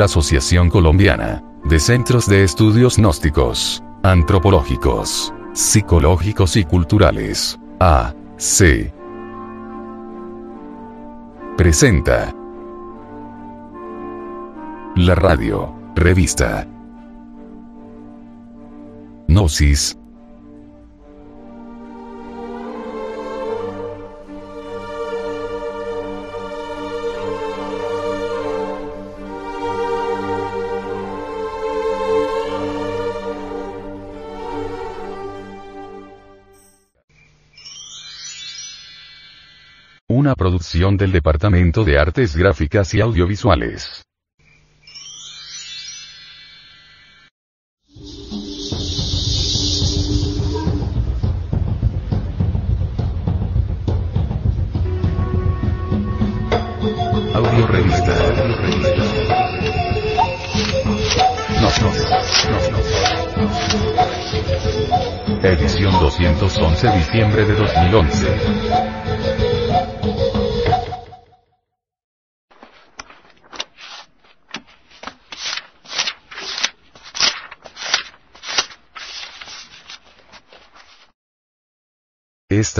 la Asociación Colombiana de Centros de Estudios Gnósticos, Antropológicos, Psicológicos y Culturales, AC. Presenta la radio, revista Gnosis, del Departamento de Artes Gráficas y Audiovisuales. Audio revista. No, no, no. Edición 211 diciembre de 2011.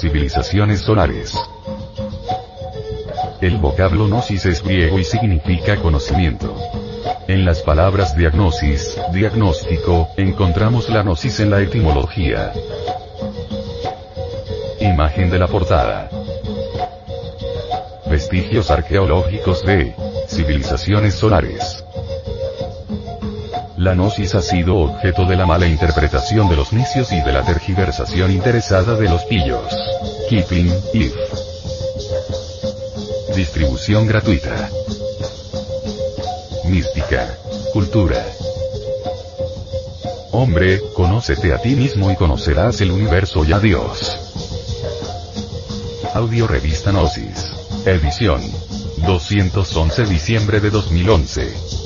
Civilizaciones solares. El vocablo gnosis es griego y significa conocimiento. En las palabras diagnosis, diagnóstico, encontramos la gnosis en la etimología. Imagen de la portada. Vestigios arqueológicos de civilizaciones solares. La gnosis ha sido objeto de la mala interpretación de los necios y de la tergiversación interesada de los pillos. Keeping, if. Distribución gratuita. Mística. Cultura. Hombre, conócete a ti mismo y conocerás el universo y a Dios. Audio Revista Gnosis. Edición. 211 diciembre de 2011.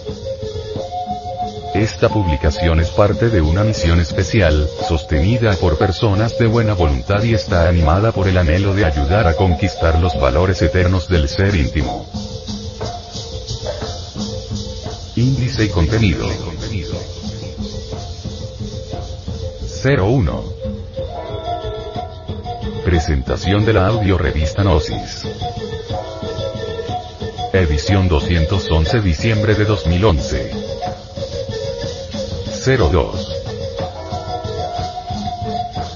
Esta publicación es parte de una misión especial, sostenida por personas de buena voluntad y está animada por el anhelo de ayudar a conquistar los valores eternos del ser íntimo. Índice y contenido. 01. Presentación de la audio revista Gnosis. Edición 211 diciembre de 2011. 02.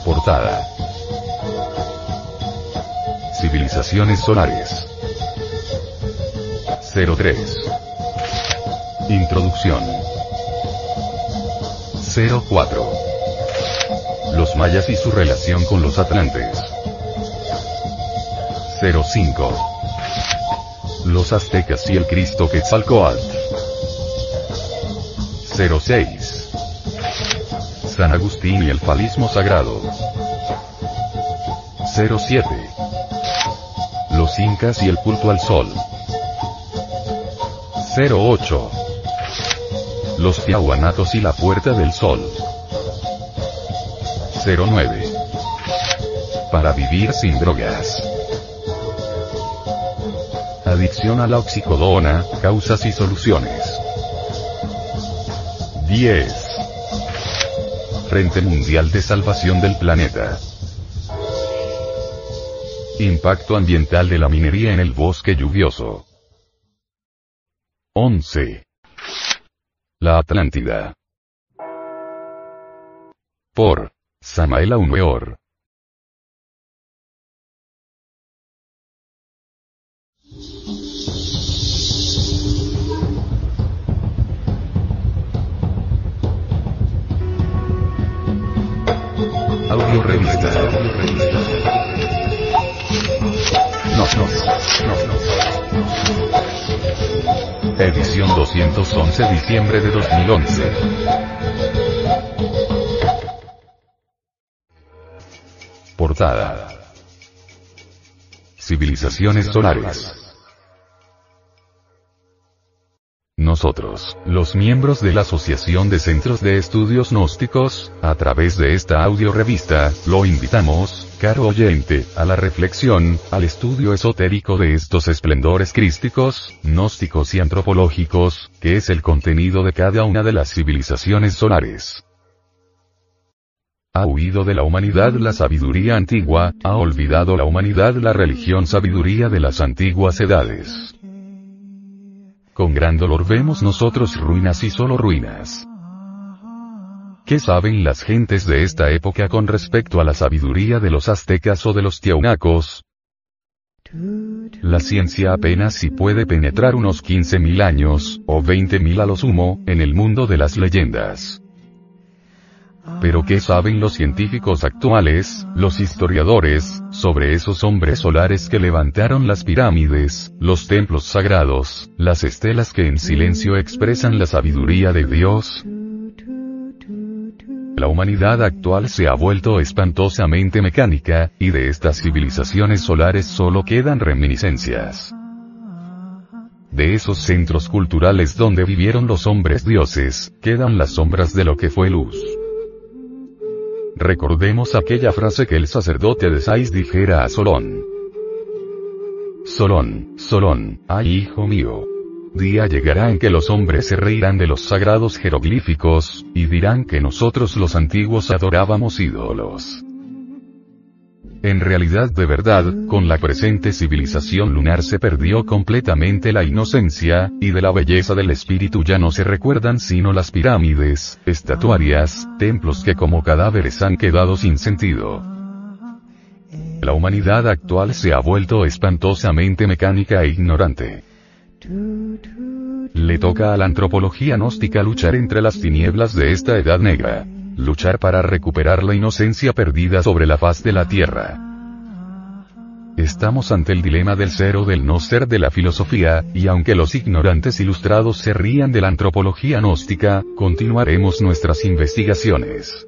Portada. Civilizaciones solares. 03. Introducción. 04. Los mayas y su relación con los atlantes. 05. Los aztecas y el Cristo Quetzalcoatl. 06. San Agustín y el falismo sagrado. 07. Los incas y el culto al sol. 08. los Tiahuanatos y la Puerta del Sol. 09. Para vivir sin drogas. Adicción a la oxicodona, causas y soluciones. 10. Frente Mundial de Salvación del Planeta. Impacto ambiental de la minería en el bosque lluvioso. 11. La Atlántida. Por Samael Aumeor. Audio revista. No, no, no, no. Edición 211 diciembre de 2011. Portada. Civilizaciones solares. Nosotros, los miembros de la Asociación de Centros de Estudios Gnósticos, a través de esta audio revista, lo invitamos, caro oyente, a la reflexión, al estudio esotérico de estos esplendores crísticos, gnósticos y antropológicos, que es el contenido de cada una de las civilizaciones solares. Ha huido de la humanidad la sabiduría antigua, ha olvidado la humanidad la religión sabiduría de las antiguas edades. Con gran dolor vemos nosotros ruinas y solo ruinas. ¿Qué saben las gentes de esta época con respecto a la sabiduría de los aztecas o de los tiaunacos? La ciencia apenas si puede penetrar unos 15.000 años, o 20.000 a lo sumo, en el mundo de las leyendas. Pero ¿qué saben los científicos actuales, los historiadores, sobre esos hombres solares que levantaron las pirámides, los templos sagrados, las estelas que en silencio expresan la sabiduría de Dios? La humanidad actual se ha vuelto espantosamente mecánica, y de estas civilizaciones solares solo quedan reminiscencias. De esos centros culturales donde vivieron los hombres dioses, quedan las sombras de lo que fue luz. Recordemos aquella frase que el sacerdote de Sais dijera a Solón. Solón, Solón, ay hijo mío. Día llegará en que los hombres se reirán de los sagrados jeroglíficos, y dirán que nosotros los antiguos adorábamos ídolos. En realidad de verdad, con la presente civilización lunar se perdió completamente la inocencia, y de la belleza del espíritu ya no se recuerdan sino las pirámides, estatuarias, templos que como cadáveres han quedado sin sentido. La humanidad actual se ha vuelto espantosamente mecánica e ignorante. Le toca a la antropología gnóstica luchar entre las tinieblas de esta edad negra luchar para recuperar la inocencia perdida sobre la faz de la Tierra. Estamos ante el dilema del ser o del no ser de la filosofía, y aunque los ignorantes ilustrados se rían de la antropología gnóstica, continuaremos nuestras investigaciones.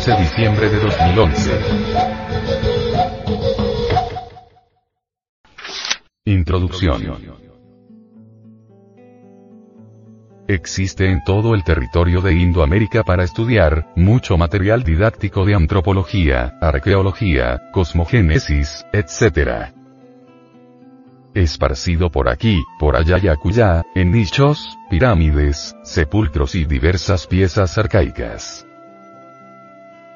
211 diciembre de 2011. Introducción. Existe en todo el territorio de Indoamérica para estudiar, mucho material didáctico de antropología, arqueología, cosmogénesis, etc esparcido por aquí, por allá y acullá, en nichos, pirámides, sepulcros y diversas piezas arcaicas.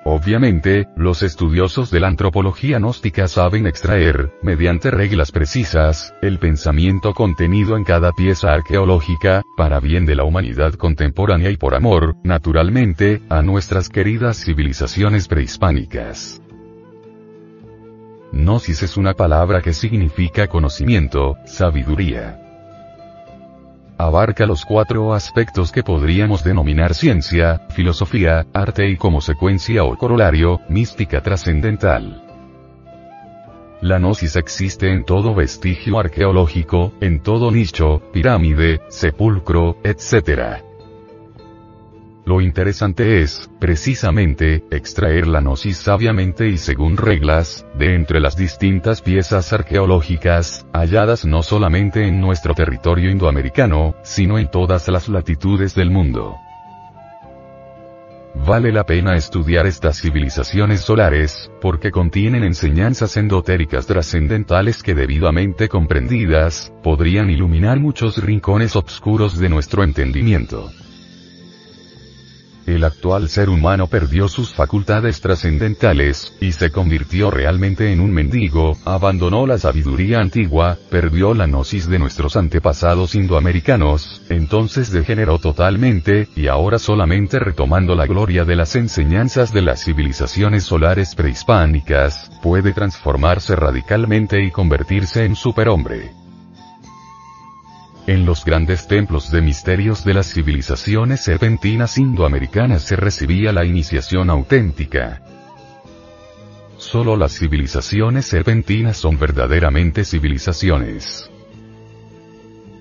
Obviamente, los estudiosos de la antropología gnóstica saben extraer, mediante reglas precisas, el pensamiento contenido en cada pieza arqueológica, para bien de la humanidad contemporánea y por amor, naturalmente, a nuestras queridas civilizaciones prehispánicas. Gnosis es una palabra que significa conocimiento, sabiduría. Abarca los cuatro aspectos que podríamos denominar ciencia, filosofía, arte y como secuencia o corolario, mística trascendental. La gnosis existe en todo vestigio arqueológico, en todo nicho, pirámide, sepulcro, etc. Lo interesante es, precisamente, extraer la gnosis sabiamente y según reglas, de entre las distintas piezas arqueológicas, halladas no solamente en nuestro territorio indoamericano, sino en todas las latitudes del mundo. Vale la pena estudiar estas civilizaciones solares, porque contienen enseñanzas endotéricas trascendentales que debidamente comprendidas, podrían iluminar muchos rincones oscuros de nuestro entendimiento. El actual ser humano perdió sus facultades trascendentales, y se convirtió realmente en un mendigo, abandonó la sabiduría antigua, perdió la gnosis de nuestros antepasados indoamericanos, entonces degeneró totalmente, y ahora solamente retomando la gloria de las enseñanzas de las civilizaciones solares prehispánicas, puede transformarse radicalmente y convertirse en superhombre. En los grandes templos de misterios de las civilizaciones serpentinas indoamericanas se recibía la iniciación auténtica. Solo las civilizaciones serpentinas son verdaderamente civilizaciones.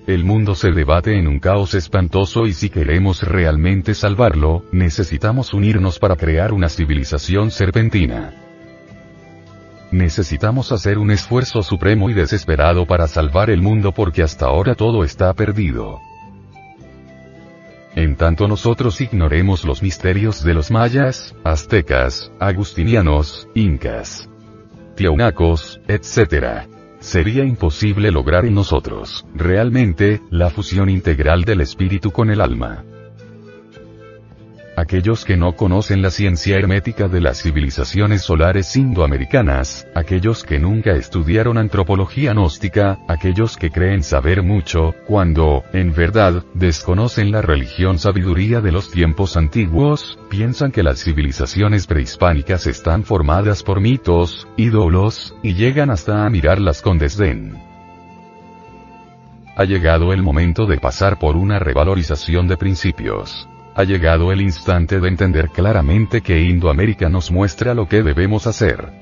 El mundo se debate en un caos espantoso y si queremos realmente salvarlo, necesitamos unirnos para crear una civilización serpentina. Necesitamos hacer un esfuerzo supremo y desesperado para salvar el mundo porque hasta ahora todo está perdido. En tanto nosotros ignoremos los misterios de los mayas, aztecas, agustinianos, incas, tiaunacos, etc. Sería imposible lograr en nosotros, realmente, la fusión integral del espíritu con el alma. Aquellos que no conocen la ciencia hermética de las civilizaciones solares indoamericanas, aquellos que nunca estudiaron antropología gnóstica, aquellos que creen saber mucho, cuando, en verdad, desconocen la religión sabiduría de los tiempos antiguos, piensan que las civilizaciones prehispánicas están formadas por mitos, ídolos, y llegan hasta a mirarlas con desdén. Ha llegado el momento de pasar por una revalorización de principios. Ha llegado el instante de entender claramente que Indoamérica nos muestra lo que debemos hacer.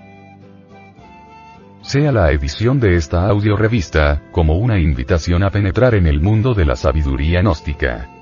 Sea la edición de esta audio revista, como una invitación a penetrar en el mundo de la sabiduría gnóstica.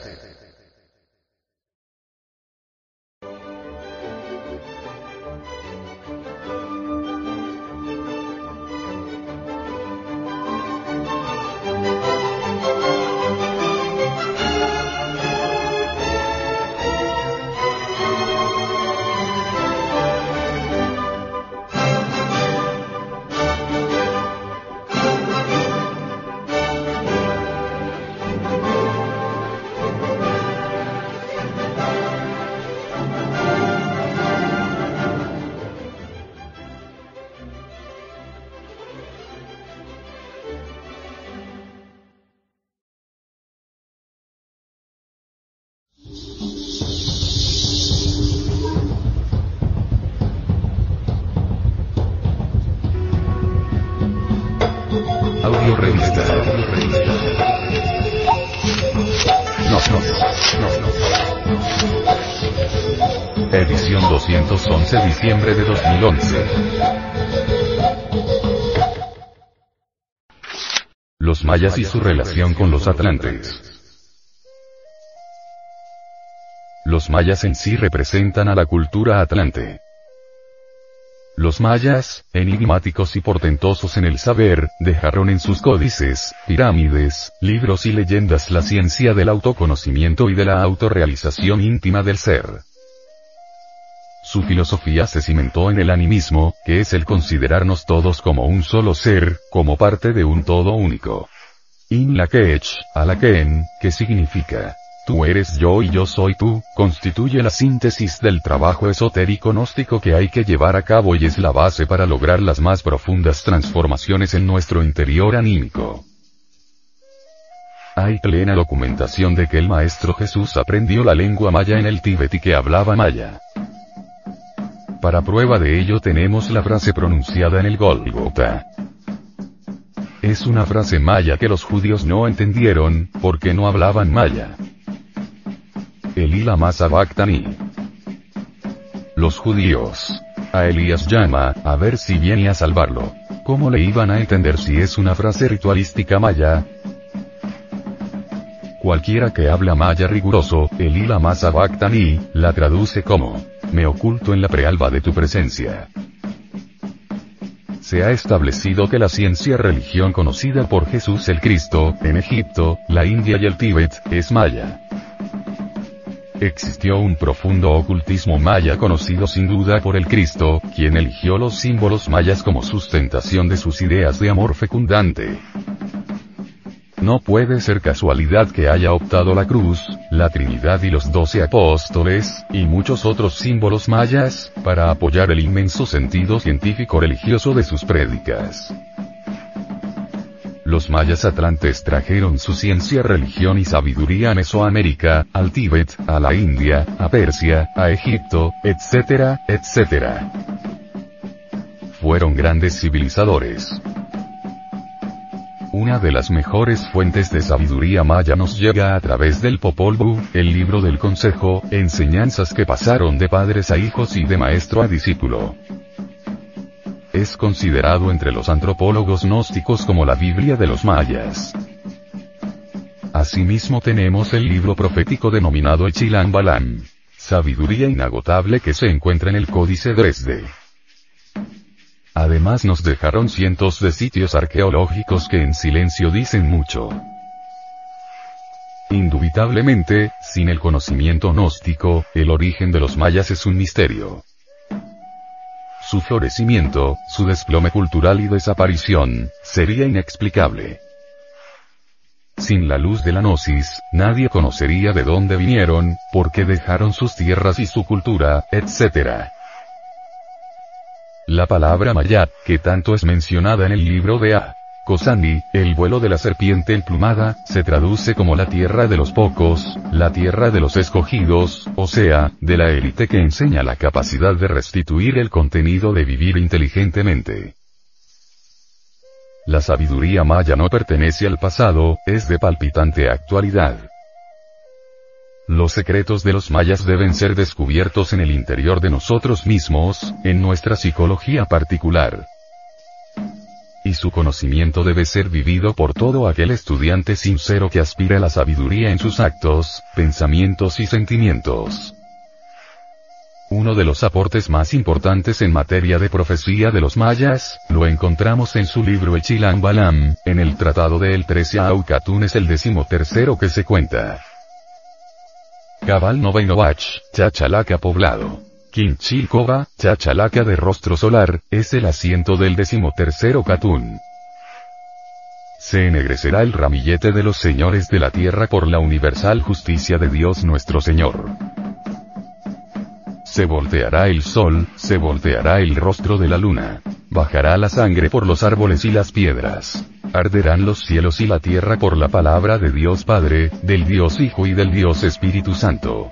Edición 211 diciembre de 2011. Los mayas y su relación con los atlantes. Los mayas en sí representan a la cultura atlante. Los mayas, enigmáticos y portentosos en el saber, dejaron en sus códices, pirámides, libros y leyendas la ciencia del autoconocimiento y de la autorrealización íntima del ser. Su filosofía se cimentó en el animismo, que es el considerarnos todos como un solo ser, como parte de un todo único. In la Kech, Alaken, que significa Tú eres yo y yo soy tú, constituye la síntesis del trabajo esotérico gnóstico que hay que llevar a cabo y es la base para lograr las más profundas transformaciones en nuestro interior anímico. Hay plena documentación de que el Maestro Jesús aprendió la lengua maya en el Tíbet y que hablaba maya. Para prueba de ello tenemos la frase pronunciada en el Golgota. Es una frase maya que los judíos no entendieron, porque no hablaban maya. Elila Masa Los judíos. A Elías llama, a ver si viene a salvarlo. ¿Cómo le iban a entender si es una frase ritualística maya? Cualquiera que habla maya riguroso, Elila Masa la traduce como, me oculto en la prealba de tu presencia. Se ha establecido que la ciencia religión conocida por Jesús el Cristo, en Egipto, la India y el Tíbet, es maya. Existió un profundo ocultismo maya conocido sin duda por el Cristo, quien eligió los símbolos mayas como sustentación de sus ideas de amor fecundante. No puede ser casualidad que haya optado la cruz, la Trinidad y los doce apóstoles, y muchos otros símbolos mayas, para apoyar el inmenso sentido científico religioso de sus prédicas. los mayas atlantes trajeron su ciencia, religión y sabiduría a Mesoamérica, al Tíbet, a la India, a Persia, a Egipto, etcétera, etcétera. Fueron grandes civilizadores. Una de las mejores fuentes de sabiduría maya nos llega a través del Popol Vuh, el libro del consejo, enseñanzas que pasaron de padres a hijos y de maestro a discípulo. Es considerado entre los antropólogos gnósticos como la Biblia de los mayas. Asimismo tenemos el libro profético denominado Echilan Balam. Sabiduría inagotable que se encuentra en el Códice Dresde. Además nos dejaron cientos de sitios arqueológicos que en silencio dicen mucho. Indubitablemente, sin el conocimiento gnóstico, el origen de los mayas es un misterio. Su florecimiento, su desplome cultural y desaparición, sería inexplicable. Sin la luz de la gnosis, nadie conocería de dónde vinieron, por qué dejaron sus tierras y su cultura, etc. La palabra Mayat, que tanto es mencionada en el libro de A. Kosani, el vuelo de la serpiente emplumada, se traduce como la tierra de los pocos, la tierra de los escogidos, o sea, de la élite que enseña la capacidad de restituir el contenido de vivir inteligentemente. La sabiduría maya no pertenece al pasado, es de palpitante actualidad. Los secretos de los mayas deben ser descubiertos en el interior de nosotros mismos, en nuestra psicología particular. Y su conocimiento debe ser vivido por todo aquel estudiante sincero que aspira a la sabiduría en sus actos, pensamientos y sentimientos. Uno de los aportes más importantes en materia de profecía de los mayas, lo encontramos en su libro Echilan Balam, en el tratado de El 13 Aucatún es el decimotercero que se cuenta. Cabal Novainovach, Chachalaca poblado. Quinchilcova, Chachalaca de rostro solar, es el asiento del decimotercero Catún. Se ennegrecerá el ramillete de los señores de la tierra por la universal justicia de Dios nuestro Señor. Se volteará el sol, se volteará el rostro de la luna. Bajará la sangre por los árboles y las piedras. Arderán los cielos y la tierra por la palabra de Dios Padre, del Dios Hijo y del Dios Espíritu Santo.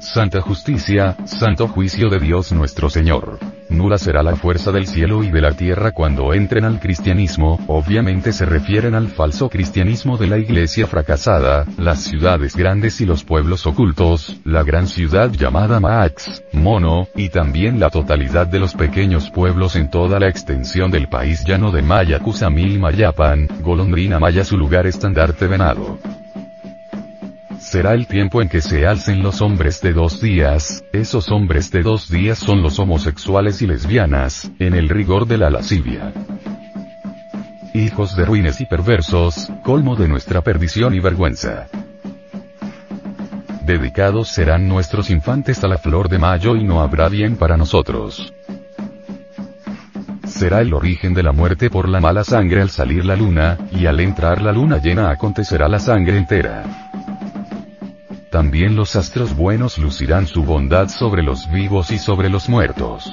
Santa justicia, santo juicio de Dios nuestro Señor. Nula será la fuerza del cielo y de la tierra cuando entren al cristianismo, obviamente se refieren al falso cristianismo de la iglesia fracasada, las ciudades grandes y los pueblos ocultos, la gran ciudad llamada Maax, Mono, y también la totalidad de los pequeños pueblos en toda la extensión del país llano de Maya Kusamil Mayapan, Golondrina Maya su lugar estandarte venado será el tiempo en que se alcen los hombres de dos días, esos hombres de dos días son los homosexuales y lesbianas, en el rigor de la lascivia. Hijos de ruines y perversos, colmo de nuestra perdición y vergüenza. Dedicados serán nuestros infantes a la flor de mayo y no habrá bien para nosotros. Será el origen de la muerte por la mala sangre al salir la luna, y al entrar la luna llena acontecerá la sangre entera. También los astros buenos lucirán su bondad sobre los vivos y sobre los muertos.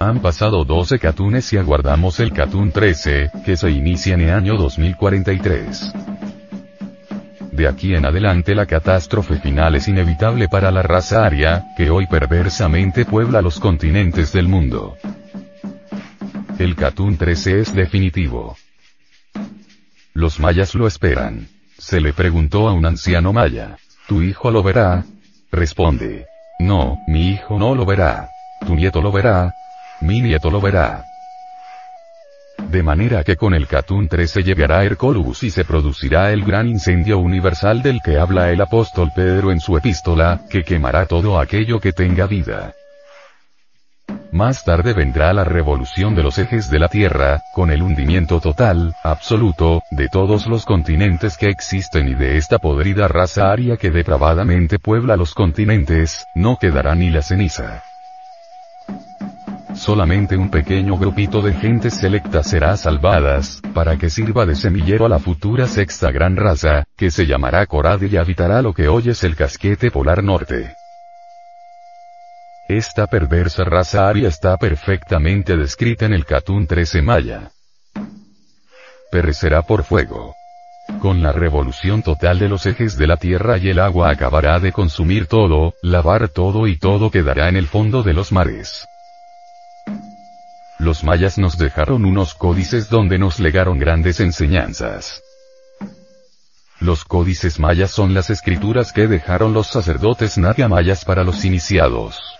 Han pasado 12 catunes y aguardamos el catún 13, que se inicia en el año 2043. De aquí en adelante la catástrofe final es inevitable para la raza aria, que hoy perversamente puebla los continentes del mundo. El catún 13 es definitivo. Los mayas lo esperan. Se le preguntó a un anciano maya. ¿Tu hijo lo verá? Responde. No, mi hijo no lo verá. ¿Tu nieto lo verá? Mi nieto lo verá. De manera que con el Catún 13 llegará Hercolus y se producirá el gran incendio universal del que habla el apóstol Pedro en su epístola, que quemará todo aquello que tenga vida. Más tarde vendrá la revolución de los ejes de la Tierra, con el hundimiento total, absoluto, de todos los continentes que existen y de esta podrida raza aria que depravadamente puebla los continentes, no quedará ni la ceniza. Solamente un pequeño grupito de gentes selectas será salvadas, para que sirva de semillero a la futura sexta gran raza, que se llamará Corade y habitará lo que hoy es el casquete polar norte. Esta perversa raza aria está perfectamente descrita en el Catún 13 Maya. perecerá por fuego. Con la revolución total de los ejes de la Tierra y el agua acabará de consumir todo, lavar todo y todo quedará en el fondo de los mares. Los mayas nos dejaron unos códices donde nos legaron grandes enseñanzas. Los códices mayas son las escrituras que dejaron los sacerdotes naga mayas para los iniciados.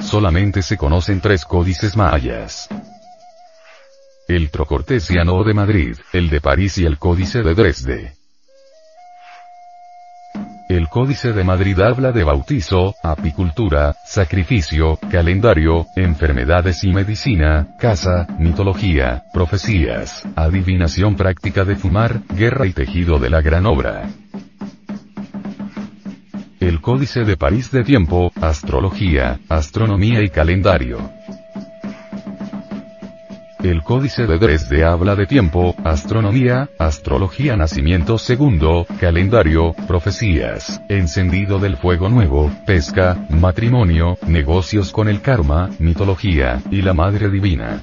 Solamente se conocen tres códices mayas. El Trocortesiano de Madrid, el de París y el Códice de Dresde. El Códice de Madrid habla de bautizo, apicultura, sacrificio, calendario, enfermedades y medicina, casa, mitología, profecías, adivinación práctica de fumar, guerra y tejido de la gran obra. El Códice de París de tiempo, astrología, astronomía y calendario. El Códice de Dresde habla de tiempo, astronomía, astrología nacimiento segundo, calendario, profecías, encendido del fuego nuevo, pesca, matrimonio, negocios con el karma, mitología, y la Madre Divina.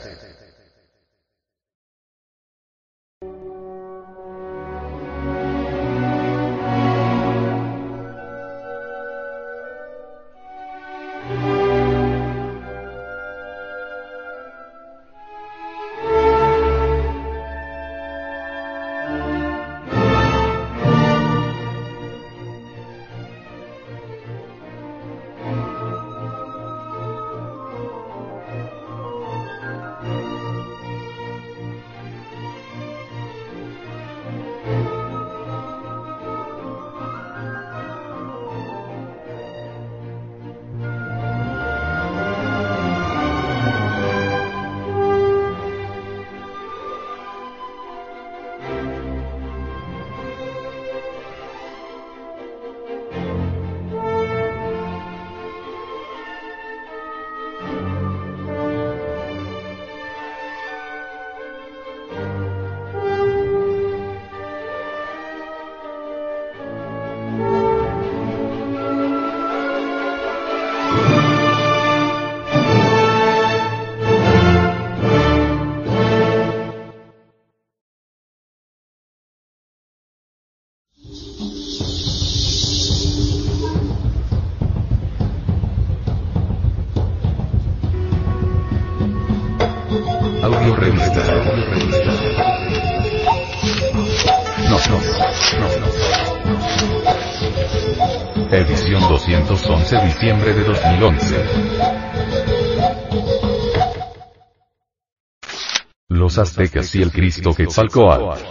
Los aztecas y el Cristo Quetzalcoatl.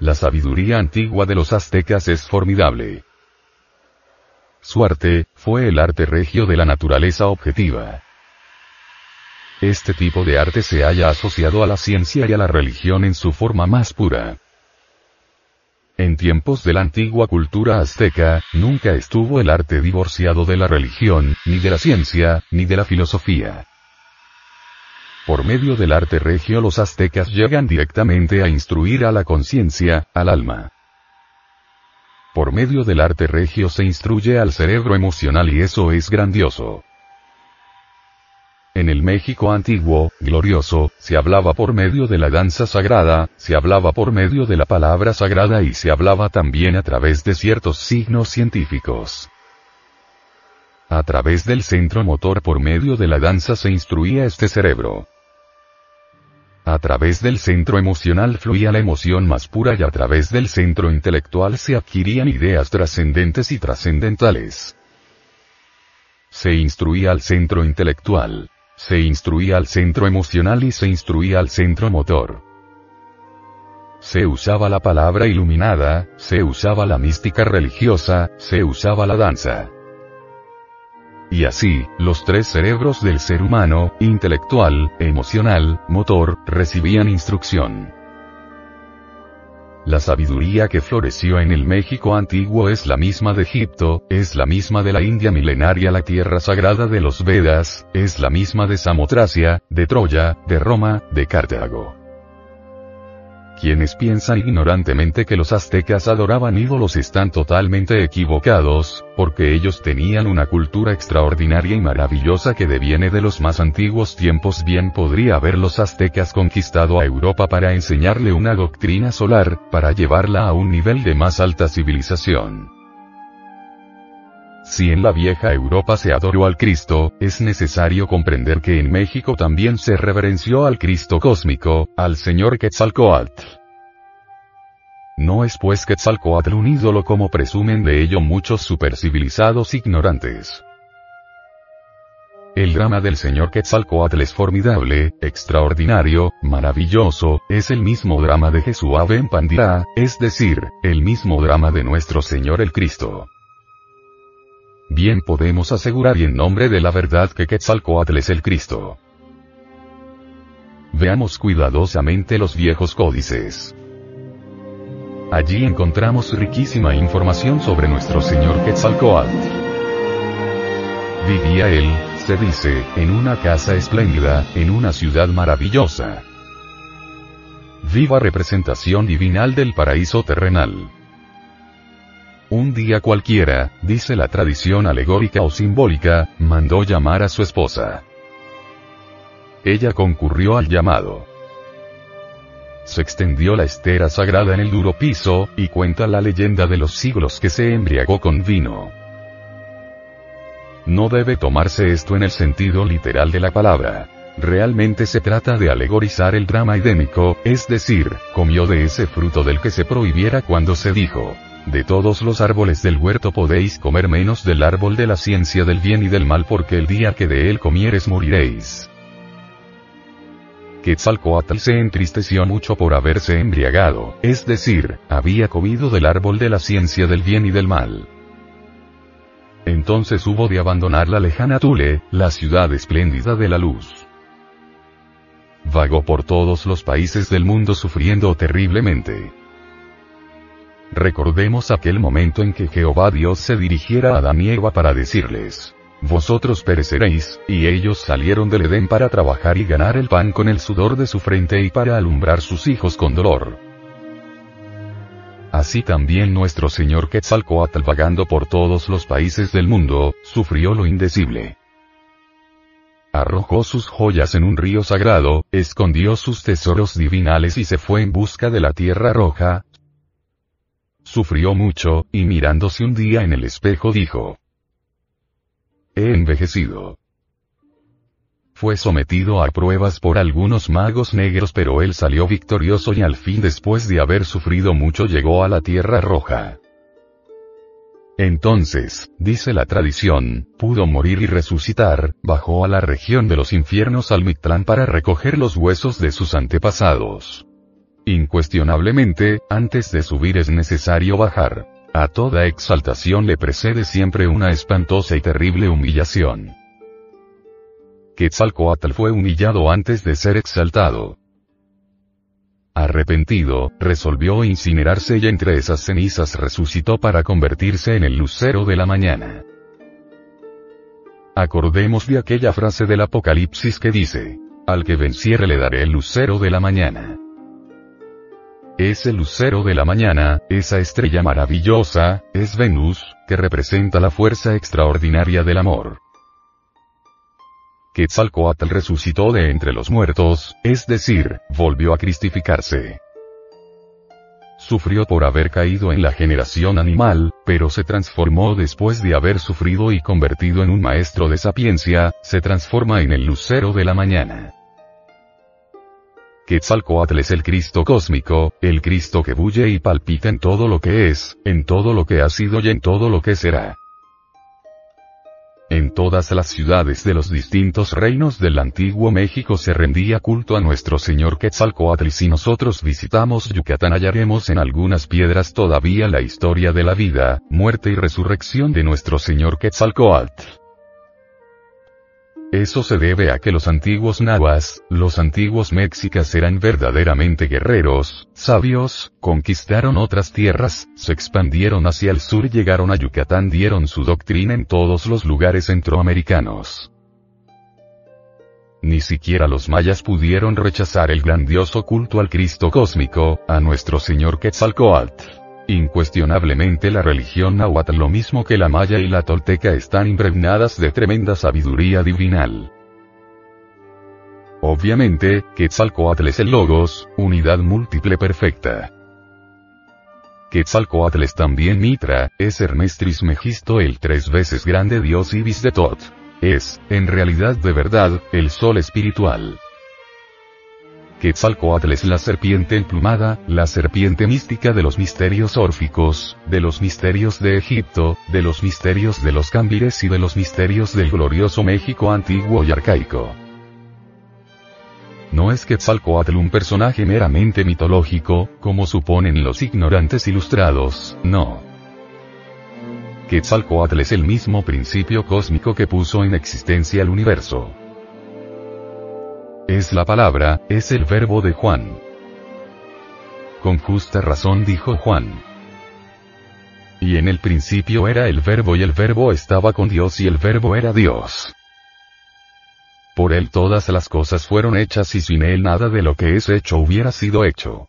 La sabiduría antigua de los aztecas es formidable. Su arte, fue el arte regio de la naturaleza objetiva. Este tipo de arte se haya asociado a la ciencia y a la religión en su forma más pura. En tiempos de la antigua cultura azteca, nunca estuvo el arte divorciado de la religión, ni de la ciencia, ni de la filosofía. Por medio del arte regio los aztecas llegan directamente a instruir a la conciencia, al alma. Por medio del arte regio se instruye al cerebro emocional y eso es grandioso. En el México antiguo, glorioso, se hablaba por medio de la danza sagrada, se hablaba por medio de la palabra sagrada y se hablaba también a través de ciertos signos científicos. A través del centro motor por medio de la danza se instruía este cerebro. A través del centro emocional fluía la emoción más pura y a través del centro intelectual se adquirían ideas trascendentes y trascendentales. Se instruía al centro intelectual. Se instruía al centro emocional y se instruía al centro motor. Se usaba la palabra iluminada, se usaba la mística religiosa, se usaba la danza. Y así, los tres cerebros del ser humano, intelectual, emocional, motor, recibían instrucción. La sabiduría que floreció en el México antiguo es la misma de Egipto, es la misma de la India milenaria, la tierra sagrada de los Vedas, es la misma de Samotracia, de Troya, de Roma, de Cartago. Quienes piensan ignorantemente que los aztecas adoraban ídolos están totalmente equivocados, porque ellos tenían una cultura extraordinaria y maravillosa que deviene de los más antiguos tiempos. Bien podría haber los aztecas conquistado a Europa para enseñarle una doctrina solar, para llevarla a un nivel de más alta civilización. Si en la vieja Europa se adoró al Cristo, es necesario comprender que en México también se reverenció al Cristo cósmico, al Señor Quetzalcoatl. No es pues Quetzalcoatl un ídolo como presumen de ello muchos supercivilizados ignorantes. El drama del señor Quetzalcoatl es formidable, extraordinario, maravilloso, es el mismo drama de Jesús en Pandira, es decir, el mismo drama de nuestro Señor el Cristo. Bien podemos asegurar y en nombre de la verdad que Quetzalcoatl es el Cristo. Veamos cuidadosamente los viejos códices. Allí encontramos riquísima información sobre nuestro señor Quetzalcoatl. Vivía él, se dice, en una casa espléndida, en una ciudad maravillosa. Viva representación divinal del paraíso terrenal. Un día cualquiera, dice la tradición alegórica o simbólica, mandó llamar a su esposa. Ella concurrió al llamado. Se extendió la estera sagrada en el duro piso, y cuenta la leyenda de los siglos que se embriagó con vino. No debe tomarse esto en el sentido literal de la palabra. Realmente se trata de alegorizar el drama idémico, es decir, comió de ese fruto del que se prohibiera cuando se dijo, de todos los árboles del huerto podéis comer menos del árbol de la ciencia del bien y del mal porque el día que de él comieres moriréis. Quetzalcoatl se entristeció mucho por haberse embriagado, es decir, había comido del árbol de la ciencia del bien y del mal. Entonces hubo de abandonar la lejana Tule, la ciudad espléndida de la luz. Vagó por todos los países del mundo sufriendo terriblemente. Recordemos aquel momento en que Jehová Dios se dirigiera a Adán y Eva para decirles, Vosotros pereceréis, y ellos salieron del Edén para trabajar y ganar el pan con el sudor de su frente y para alumbrar sus hijos con dolor. Así también nuestro Señor Quetzalcoatl vagando por todos los países del mundo, sufrió lo indecible. Arrojó sus joyas en un río sagrado, escondió sus tesoros divinales y se fue en busca de la tierra roja, Sufrió mucho, y mirándose un día en el espejo dijo, He envejecido. Fue sometido a pruebas por algunos magos negros pero él salió victorioso y al fin después de haber sufrido mucho llegó a la Tierra Roja. Entonces, dice la tradición, pudo morir y resucitar, bajó a la región de los infiernos al Mictlán para recoger los huesos de sus antepasados. Incuestionablemente, antes de subir es necesario bajar. A toda exaltación le precede siempre una espantosa y terrible humillación. Quetzalcoatl fue humillado antes de ser exaltado. Arrepentido, resolvió incinerarse y entre esas cenizas resucitó para convertirse en el lucero de la mañana. Acordemos de aquella frase del Apocalipsis que dice, al que venciere le daré el lucero de la mañana. Ese lucero de la mañana, esa estrella maravillosa, es Venus, que representa la fuerza extraordinaria del amor. Quetzalcoatl resucitó de entre los muertos, es decir, volvió a cristificarse. Sufrió por haber caído en la generación animal, pero se transformó después de haber sufrido y convertido en un maestro de sapiencia, se transforma en el lucero de la mañana. Quetzalcoatl es el Cristo cósmico, el Cristo que bulle y palpita en todo lo que es, en todo lo que ha sido y en todo lo que será. En todas las ciudades de los distintos reinos del antiguo México se rendía culto a nuestro Señor Quetzalcoatl y si nosotros visitamos Yucatán hallaremos en algunas piedras todavía la historia de la vida, muerte y resurrección de nuestro Señor Quetzalcoatl. Eso se debe a que los antiguos nahuas, los antiguos mexicas eran verdaderamente guerreros, sabios, conquistaron otras tierras, se expandieron hacia el sur y llegaron a Yucatán dieron su doctrina en todos los lugares centroamericanos. Ni siquiera los mayas pudieron rechazar el grandioso culto al Cristo cósmico, a nuestro Señor Quetzalcoatl. Incuestionablemente la religión náhuatl lo mismo que la maya y la tolteca están impregnadas de tremenda sabiduría divinal. Obviamente, Quetzalcoatl es el Logos, unidad múltiple perfecta. Quetzalcoatl es también Mitra, es Hermestris Megisto el tres veces grande dios Ibis de Tot. Es, en realidad de verdad, el sol espiritual. Quetzalcoatl es la serpiente emplumada, la serpiente mística de los misterios órficos, de los misterios de Egipto, de los misterios de los cámbires y de los misterios del glorioso México antiguo y arcaico. No es Quetzalcoatl un personaje meramente mitológico, como suponen los ignorantes ilustrados, no. Quetzalcoatl es el mismo principio cósmico que puso en existencia el universo. Es la palabra, es el verbo de Juan. Con justa razón dijo Juan. Y en el principio era el verbo y el verbo estaba con Dios y el verbo era Dios. Por él todas las cosas fueron hechas y sin él nada de lo que es hecho hubiera sido hecho.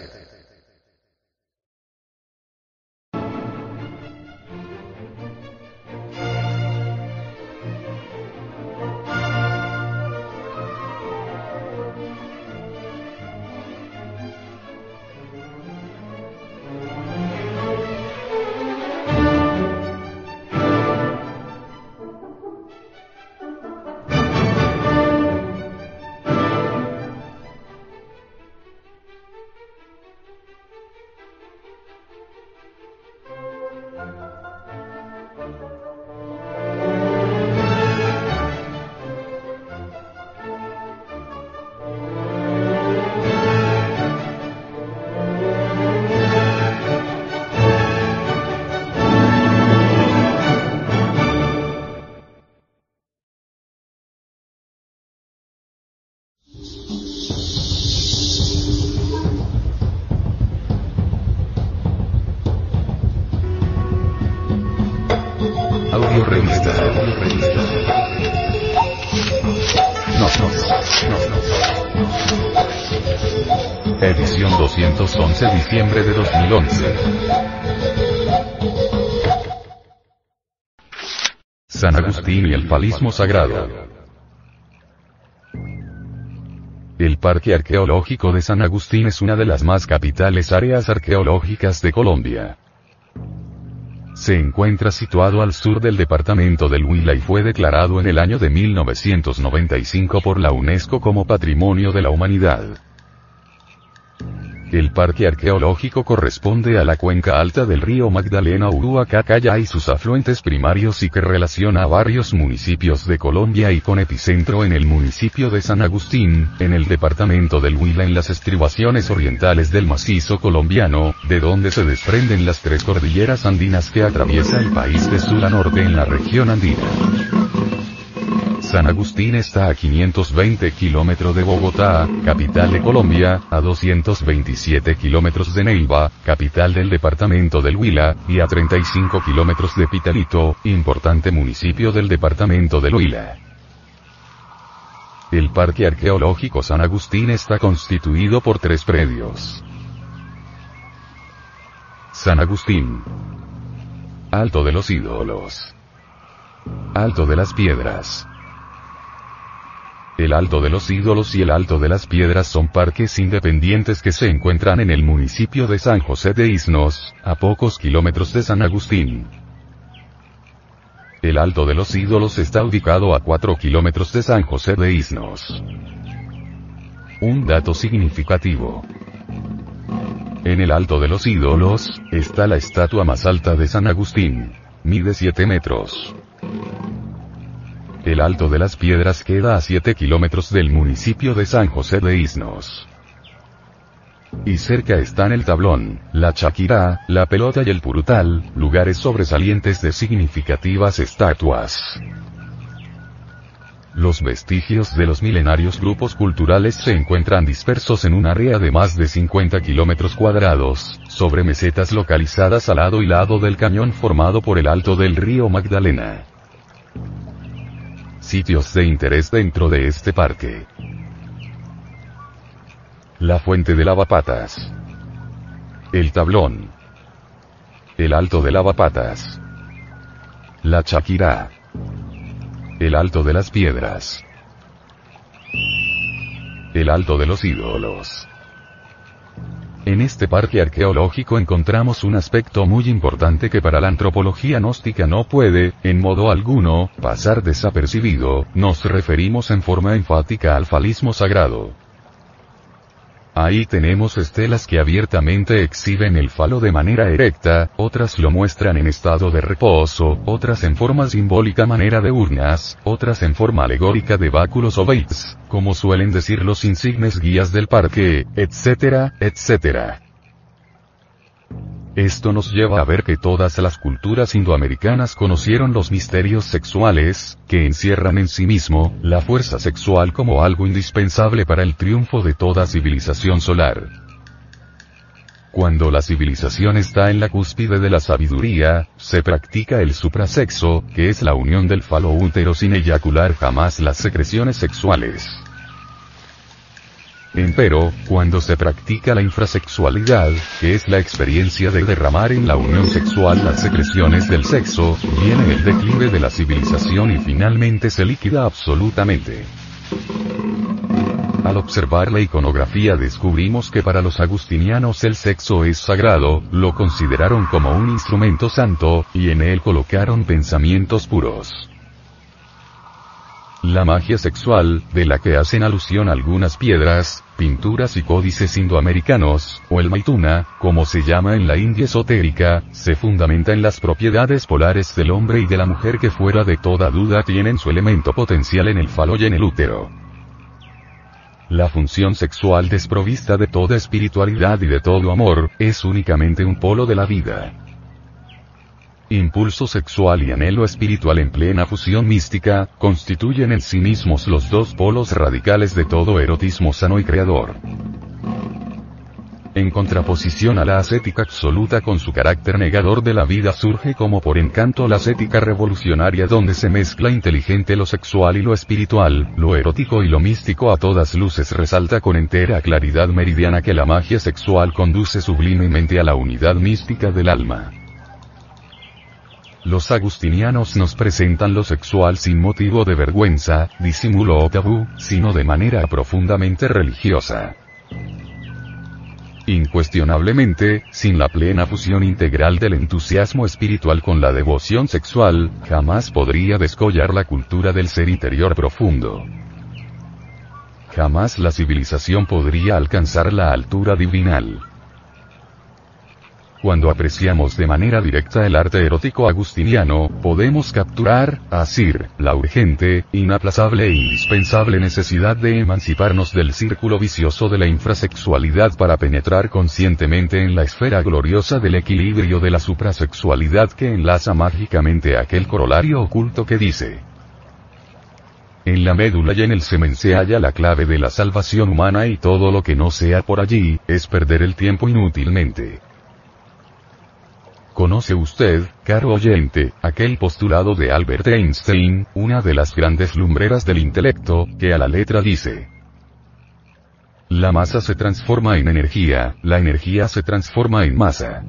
211 diciembre de 2011. San Agustín y el palismo sagrado. El Parque Arqueológico de San Agustín es una de las más capitales áreas arqueológicas de Colombia. Se encuentra situado al sur del departamento del Huila y fue declarado en el año de 1995 por la UNESCO como Patrimonio de la Humanidad. El parque arqueológico corresponde a la cuenca alta del río Magdalena Uruacacaya y sus afluentes primarios y que relaciona a varios municipios de Colombia y con epicentro en el municipio de San Agustín, en el departamento del Huila en las estribaciones orientales del macizo colombiano, de donde se desprenden las tres cordilleras andinas que atraviesa el país de sur a norte en la región andina. San Agustín está a 520 kilómetros de Bogotá, capital de Colombia, a 227 kilómetros de Neiva, capital del departamento del Huila, y a 35 kilómetros de Pitalito, importante municipio del departamento del Huila. El Parque Arqueológico San Agustín está constituido por tres predios. San Agustín. Alto de los ídolos. Alto de las piedras. El Alto de los Ídolos y el Alto de las Piedras son parques independientes que se encuentran en el municipio de San José de Isnos, a pocos kilómetros de San Agustín. El Alto de los Ídolos está ubicado a 4 kilómetros de San José de Isnos. Un dato significativo. En el Alto de los Ídolos, está la estatua más alta de San Agustín. Mide 7 metros. El Alto de las Piedras queda a 7 kilómetros del municipio de San José de Isnos. Y cerca están el Tablón, la Chaquirá, la Pelota y el Purutal, lugares sobresalientes de significativas estatuas. Los vestigios de los milenarios grupos culturales se encuentran dispersos en un área de más de 50 kilómetros cuadrados, sobre mesetas localizadas al lado y lado del cañón formado por el alto del río Magdalena sitios de interés dentro de este parque. La fuente de lavapatas. El tablón. El alto de lavapatas. La chaquirá. El alto de las piedras. El alto de los ídolos. En este parque arqueológico encontramos un aspecto muy importante que para la antropología gnóstica no puede, en modo alguno, pasar desapercibido, nos referimos en forma enfática al falismo sagrado. Ahí tenemos estelas que abiertamente exhiben el falo de manera erecta, otras lo muestran en estado de reposo, otras en forma simbólica manera de urnas, otras en forma alegórica de báculos o baits, como suelen decir los insignes guías del parque, etcétera, etcétera. Esto nos lleva a ver que todas las culturas indoamericanas conocieron los misterios sexuales, que encierran en sí mismo, la fuerza sexual como algo indispensable para el triunfo de toda civilización solar. Cuando la civilización está en la cúspide de la sabiduría, se practica el suprasexo, que es la unión del falo útero sin eyacular jamás las secreciones sexuales. Empero, cuando se practica la infrasexualidad, que es la experiencia de derramar en la unión sexual las secreciones del sexo, viene el declive de la civilización y finalmente se liquida absolutamente. Al observar la iconografía descubrimos que para los agustinianos el sexo es sagrado, lo consideraron como un instrumento santo, y en él colocaron pensamientos puros. La magia sexual, de la que hacen alusión algunas piedras, pinturas y códices indoamericanos, o el maituna, como se llama en la India esotérica, se fundamenta en las propiedades polares del hombre y de la mujer que fuera de toda duda tienen su elemento potencial en el falo y en el útero. La función sexual desprovista de toda espiritualidad y de todo amor, es únicamente un polo de la vida impulso sexual y anhelo espiritual en plena fusión mística, constituyen en sí mismos los dos polos radicales de todo erotismo sano y creador. En contraposición a la ascética absoluta con su carácter negador de la vida surge como por encanto la ascética revolucionaria donde se mezcla inteligente lo sexual y lo espiritual, lo erótico y lo místico a todas luces resalta con entera claridad meridiana que la magia sexual conduce sublimemente a la unidad mística del alma. Los agustinianos nos presentan lo sexual sin motivo de vergüenza, disimulo o tabú, sino de manera profundamente religiosa. Incuestionablemente, sin la plena fusión integral del entusiasmo espiritual con la devoción sexual, jamás podría descollar la cultura del ser interior profundo. Jamás la civilización podría alcanzar la altura divinal. Cuando apreciamos de manera directa el arte erótico agustiniano, podemos capturar, asir, la urgente, inaplazable e indispensable necesidad de emanciparnos del círculo vicioso de la infrasexualidad para penetrar conscientemente en la esfera gloriosa del equilibrio de la suprasexualidad que enlaza mágicamente aquel corolario oculto que dice, en la médula y en el semen se halla la clave de la salvación humana y todo lo que no sea por allí, es perder el tiempo inútilmente. ¿Conoce usted, caro oyente, aquel postulado de Albert Einstein, una de las grandes lumbreras del intelecto, que a la letra dice, la masa se transforma en energía, la energía se transforma en masa.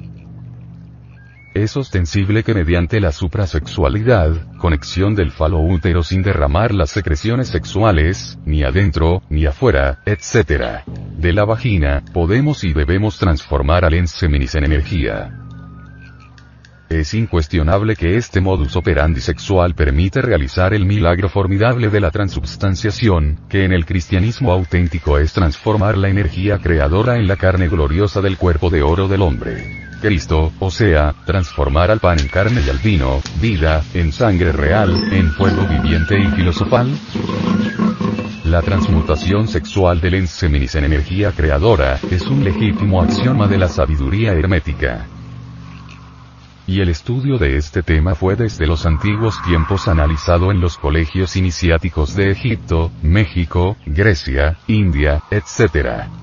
Es ostensible que mediante la suprasexualidad, conexión del falo útero sin derramar las secreciones sexuales, ni adentro, ni afuera, etc. de la vagina, podemos y debemos transformar al enseminis en energía. Es incuestionable que este modus operandi sexual permite realizar el milagro formidable de la transubstanciación, que en el cristianismo auténtico es transformar la energía creadora en la carne gloriosa del cuerpo de oro del hombre. Cristo, o sea, transformar al pan en carne y al vino, vida, en sangre real, en fuego viviente y filosofal? La transmutación sexual del enseminis en energía creadora, es un legítimo axioma de la sabiduría hermética. Y el estudio de este tema fue desde los antiguos tiempos analizado en los colegios iniciáticos de Egipto, México, Grecia, India, etc.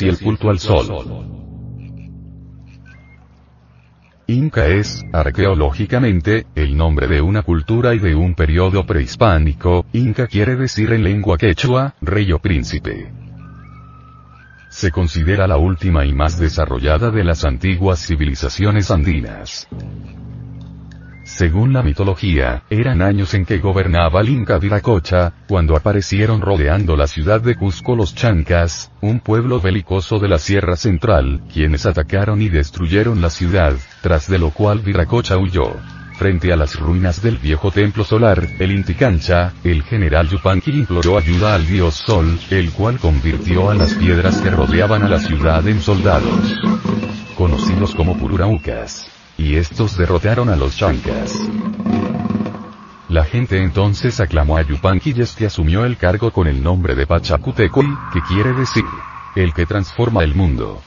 Y el culto al sol. Inca es, arqueológicamente, el nombre de una cultura y de un periodo prehispánico, Inca quiere decir en lengua quechua, rey o príncipe. se considera la última y más desarrollada de las antiguas civilizaciones andinas. Según la mitología, eran años en que gobernaba el Inca Viracocha, cuando aparecieron rodeando la ciudad de Cusco los Chancas, un pueblo belicoso de la Sierra Central, quienes atacaron y destruyeron la ciudad, tras de lo cual Viracocha huyó. Frente a las ruinas del viejo templo solar, el Inticancha, el general Yupanqui imploró ayuda al dios Sol, el cual convirtió a las piedras que rodeaban a la ciudad en soldados. Conocidos como Pururaucas y estos derrotaron a los chancas. La gente entonces aclamó a Yupanqui y este asumió el cargo con el nombre de Pachacutecoy, que quiere decir, el que transforma el mundo.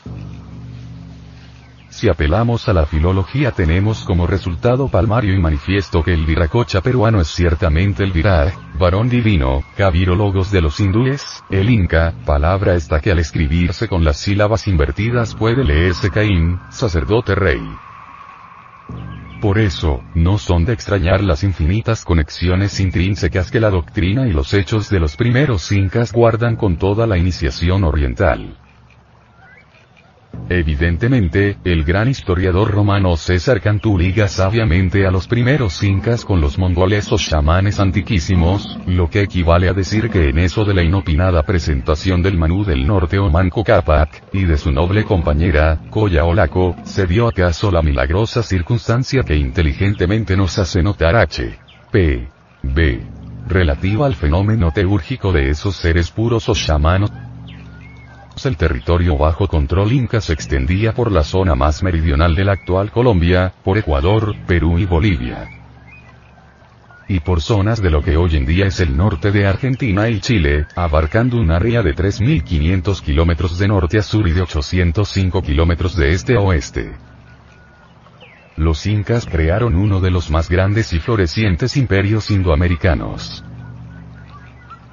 Si apelamos a la filología tenemos como resultado palmario y manifiesto que el viracocha peruano es ciertamente el viraj, varón divino, cavirólogos de los hindúes, el inca, palabra esta que al escribirse con las sílabas invertidas puede leerse Caín, sacerdote rey. Por eso, no son de extrañar las infinitas conexiones intrínsecas que la doctrina y los hechos de los primeros incas guardan con toda la iniciación oriental. Evidentemente, el gran historiador romano César Cantú liga sabiamente a los primeros incas con los mongoles o chamanes antiquísimos, lo que equivale a decir que en eso de la inopinada presentación del Manú del Norte o Manco Capac, y de su noble compañera, Coya Olaco, se dio acaso la milagrosa circunstancia que inteligentemente nos hace notar H. P. B. Relativa al fenómeno teúrgico de esos seres puros o chamanos, el territorio bajo control inca se extendía por la zona más meridional de la actual Colombia, por Ecuador, Perú y Bolivia. Y por zonas de lo que hoy en día es el norte de Argentina y Chile, abarcando un área de 3.500 kilómetros de norte a sur y de 805 kilómetros de este a oeste. Los incas crearon uno de los más grandes y florecientes imperios indoamericanos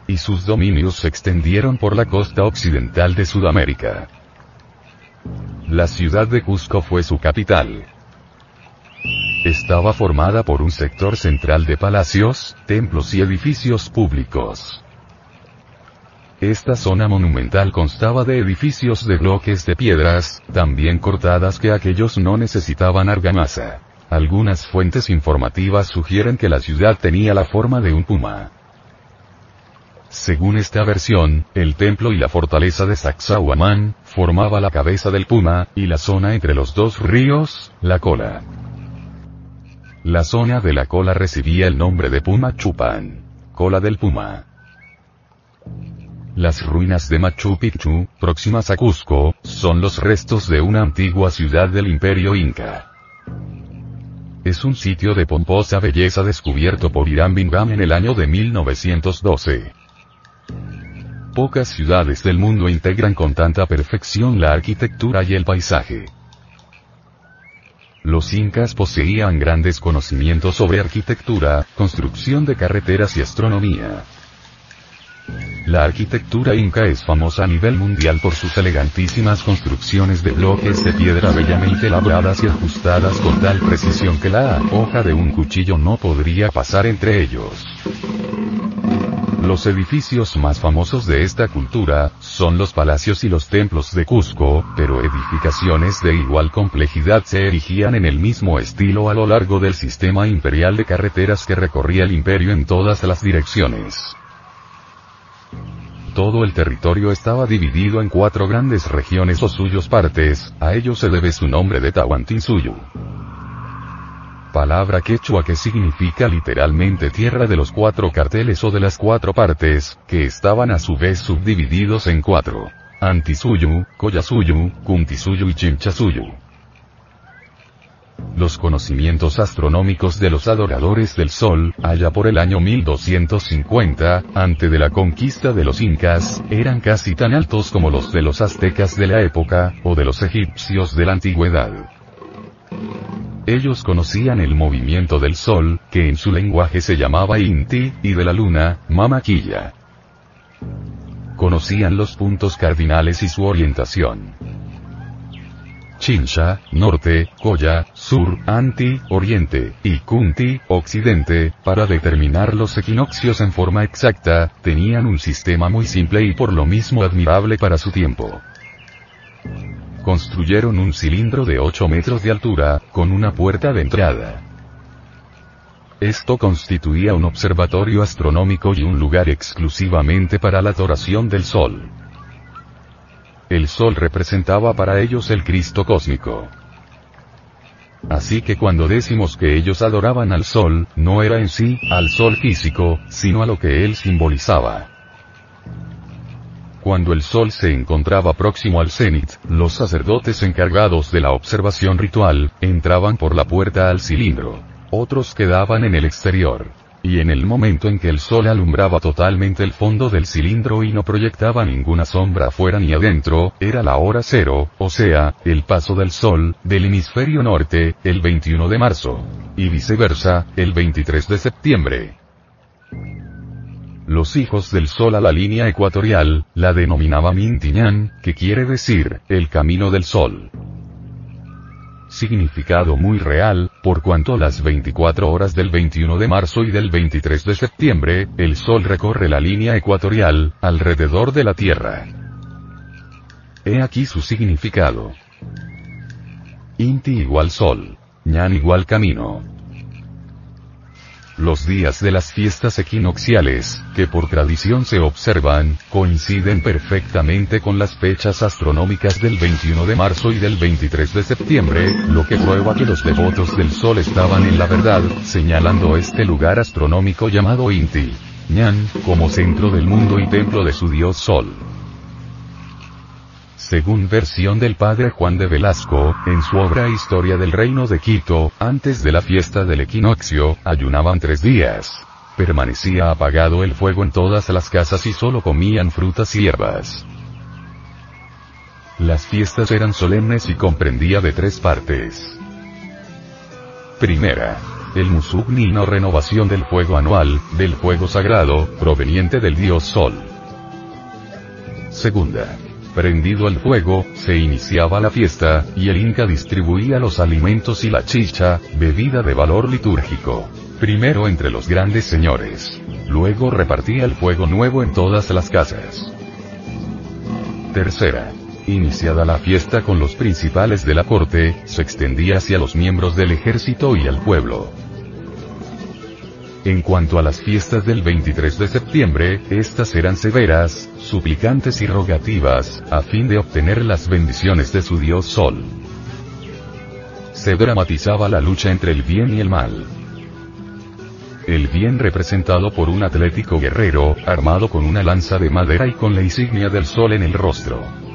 y sus dominios se extendieron por la costa occidental de Sudamérica. La ciudad de Cusco fue su capital. Estaba formada por un sector central de palacios, templos y edificios públicos. Esta zona monumental constaba de edificios de bloques de piedras, tan bien cortadas que aquellos no necesitaban argamasa. Algunas fuentes informativas sugieren que la ciudad tenía la forma de un puma. Según esta versión, el templo y la fortaleza de Sacsayhuamán, formaba la cabeza del Puma, y la zona entre los dos ríos, la cola. La zona de la cola recibía el nombre de Puma Chupan. Cola del Puma. Las ruinas de Machu Picchu, próximas a Cusco, son los restos de una antigua ciudad del imperio inca. Es un sitio de pomposa belleza descubierto por Irán Bingham en el año de 1912. Pocas ciudades del mundo integran con tanta perfección la arquitectura y el paisaje. Los incas poseían grandes conocimientos sobre arquitectura, construcción de carreteras y astronomía. La arquitectura inca es famosa a nivel mundial por sus elegantísimas construcciones de bloques de piedra bellamente labradas y ajustadas con tal precisión que la hoja de un cuchillo no podría pasar entre ellos. Los edificios más famosos de esta cultura, son los palacios y los templos de Cusco, pero edificaciones de igual complejidad se erigían en el mismo estilo a lo largo del sistema imperial de carreteras que recorría el imperio en todas las direcciones. Todo el territorio estaba dividido en cuatro grandes regiones o suyos partes, a ello se debe su nombre de Tahuantinsuyo palabra quechua que significa literalmente tierra de los cuatro carteles o de las cuatro partes, que estaban a su vez subdivididos en cuatro. Antisuyu, Koyasuyu, Kuntisuyu y Chimchasuyu. Los conocimientos astronómicos de los adoradores del Sol, allá por el año 1250, antes de la conquista de los incas, eran casi tan altos como los de los aztecas de la época, o de los egipcios de la antigüedad. Ellos conocían el movimiento del sol, que en su lenguaje se llamaba Inti, y de la luna, Mamaquilla. Conocían los puntos cardinales y su orientación. Chincha, norte, Koya, sur, Anti, oriente, y Kunti, occidente, para determinar los equinoccios en forma exacta, tenían un sistema muy simple y por lo mismo admirable para su tiempo. Construyeron un cilindro de 8 metros de altura, con una puerta de entrada. Esto constituía un observatorio astronómico y un lugar exclusivamente para la adoración del Sol. El Sol representaba para ellos el Cristo cósmico. Así que cuando decimos que ellos adoraban al Sol, no era en sí, al Sol físico, sino a lo que él simbolizaba. Cuando el Sol se encontraba próximo al cenit, los sacerdotes encargados de la observación ritual, entraban por la puerta al cilindro. Otros quedaban en el exterior. Y en el momento en que el sol alumbraba totalmente el fondo del cilindro y no proyectaba ninguna sombra afuera ni adentro, era la hora cero, o sea, el paso del sol, del hemisferio norte, el 21 de marzo. Y viceversa, el 23 de septiembre. Los hijos del sol a la línea ecuatorial, la denominaba Mintiñán, que quiere decir, el camino del sol significado muy real, por cuanto las 24 horas del 21 de marzo y del 23 de septiembre, el Sol recorre la línea ecuatorial, alrededor de la Tierra. He aquí su significado. Inti igual Sol. Ñan igual camino. Los días de las fiestas equinocciales, que por tradición se observan, coinciden perfectamente con las fechas astronómicas del 21 de marzo y del 23 de septiembre, lo que prueba que los devotos del Sol estaban en la verdad, señalando este lugar astronómico llamado Inti. Ñan, como centro del mundo y templo de su dios Sol. Según versión del padre Juan de Velasco, en su obra Historia del Reino de Quito, antes de la fiesta del equinoccio, ayunaban tres días. Permanecía apagado el fuego en todas las casas y solo comían frutas y hierbas. Las fiestas eran solemnes y comprendía de tres partes. Primera. El Musugni o renovación del fuego anual, del fuego sagrado, proveniente del dios Sol. Segunda Prendido el fuego, se iniciaba la fiesta, y el Inca distribuía los alimentos y la chicha, bebida de valor litúrgico. Primero entre los grandes señores. Luego repartía el fuego nuevo en todas las casas. Tercera. Iniciada la fiesta con los principales de la corte, se extendía hacia los miembros del ejército y al pueblo. En cuanto a las fiestas del 23 de septiembre, estas eran severas, suplicantes y rogativas, a fin de obtener las bendiciones de su dios Sol. Se dramatizaba la lucha entre el bien y el mal. El bien representado por un atlético guerrero, armado con una lanza de madera y con la insignia del sol en el rostro.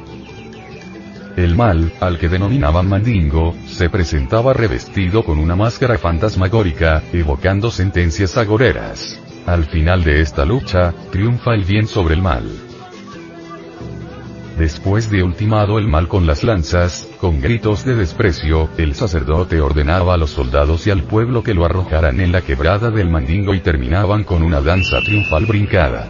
El mal, al que denominaban Mandingo, se presentaba revestido con una máscara fantasmagórica, evocando sentencias agoreras. Al final de esta lucha, triunfa el bien sobre el mal. Después de ultimado el mal con las lanzas, con gritos de desprecio, el sacerdote ordenaba a los soldados y al pueblo que lo arrojaran en la quebrada del Mandingo y terminaban con una danza triunfal brincada.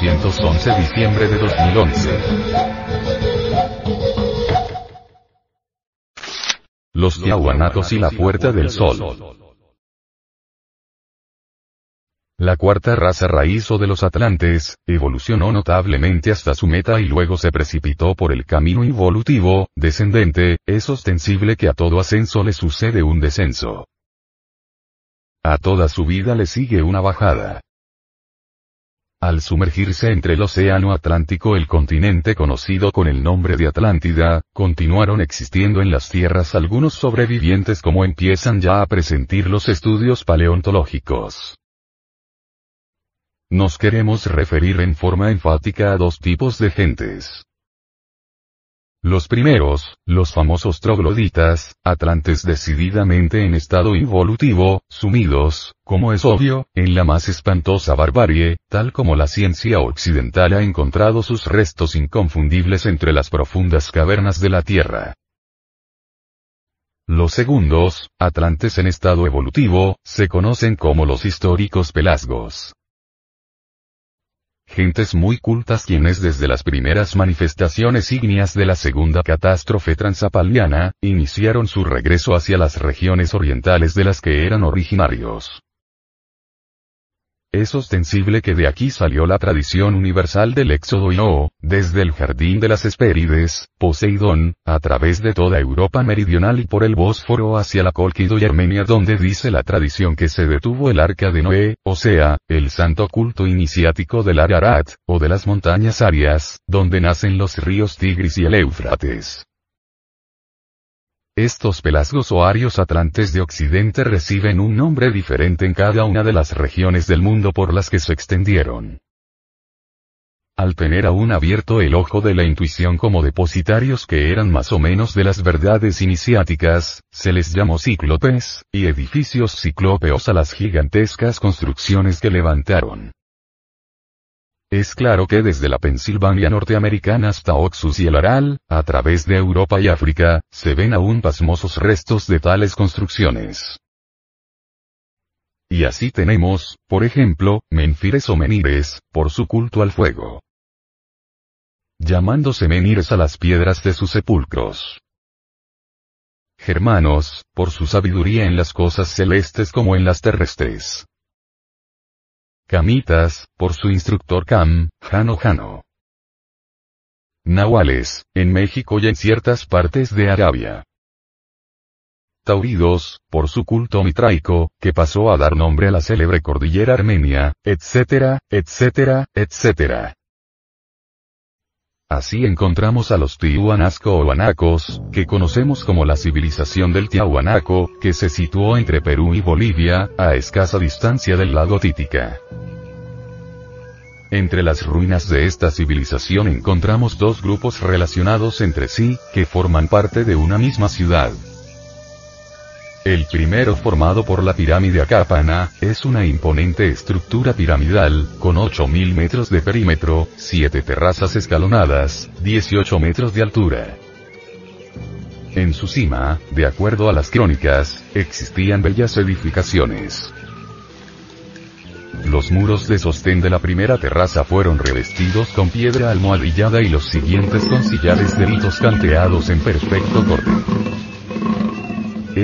1911 diciembre de 2011. Los Tiahuanatos y la Puerta del Sol. La cuarta raza raíz o de los atlantes, evolucionó notablemente hasta su meta y luego se precipitó por el camino involutivo, descendente, es ostensible que a todo ascenso le sucede un descenso. A toda su vida le sigue una bajada. Al sumergirse entre el océano Atlántico el continente conocido con el nombre de Atlántida, continuaron existiendo en las tierras algunos sobrevivientes como empiezan ya a presentir los estudios paleontológicos. Nos queremos referir en forma enfática a dos tipos de gentes. Los primeros, los famosos trogloditas, atlantes decididamente en estado involutivo, sumidos, como es obvio, en la más espantosa barbarie, tal como la ciencia occidental ha encontrado sus restos inconfundibles entre las profundas cavernas de la Tierra. Los segundos, atlantes en estado evolutivo, se conocen como los históricos pelasgos gentes muy cultas quienes desde las primeras manifestaciones ígneas de la segunda catástrofe transapaliana, iniciaron su regreso hacia las regiones orientales de las que eran originarios. Es ostensible que de aquí salió la tradición universal del éxodo y no, desde el jardín de las Hespérides, Poseidón, a través de toda Europa meridional y por el Bósforo hacia la Colquido y Armenia donde dice la tradición que se detuvo el arca de Noé, o sea, el santo culto iniciático del Ararat, o de las montañas Arias, donde nacen los ríos Tigris y el Éufrates. Estos pelasgos o arios atlantes de Occidente reciben un nombre diferente en cada una de las regiones del mundo por las que se extendieron. Al tener aún abierto el ojo de la intuición como depositarios que eran más o menos de las verdades iniciáticas, se les llamó cíclopes, y edificios ciclópeos a las gigantescas construcciones que levantaron. Es claro que desde la Pensilvania norteamericana hasta Oxus y el Aral, a través de Europa y África, se ven aún pasmosos restos de tales construcciones. Y así tenemos, por ejemplo, Menfires o Menires, por su culto al fuego. Llamándose Menires a las piedras de sus sepulcros. Germanos, por su sabiduría en las cosas celestes como en las terrestres. Camitas, por su instructor Cam, Jano Jano. Nahuales, en México y en ciertas partes de Arabia. Tauridos, por su culto mitraico, que pasó a dar nombre a la célebre cordillera armenia, etcétera, etcétera, etcétera. Así encontramos a los Tihuanasco o Anacos, que conocemos como la civilización del Tiahuanaco, que se situó entre Perú y Bolivia, a escasa distancia del lago Títica. Entre las ruinas de esta civilización encontramos dos grupos relacionados entre sí, que forman parte de una misma ciudad. El primero formado por la pirámide Acápana, es una imponente estructura piramidal, con 8.000 metros de perímetro, 7 terrazas escalonadas, 18 metros de altura. En su cima, de acuerdo a las crónicas, existían bellas edificaciones. Los muros de sostén de la primera terraza fueron revestidos con piedra almohadillada y los siguientes con sillares de hitos canteados en perfecto corte.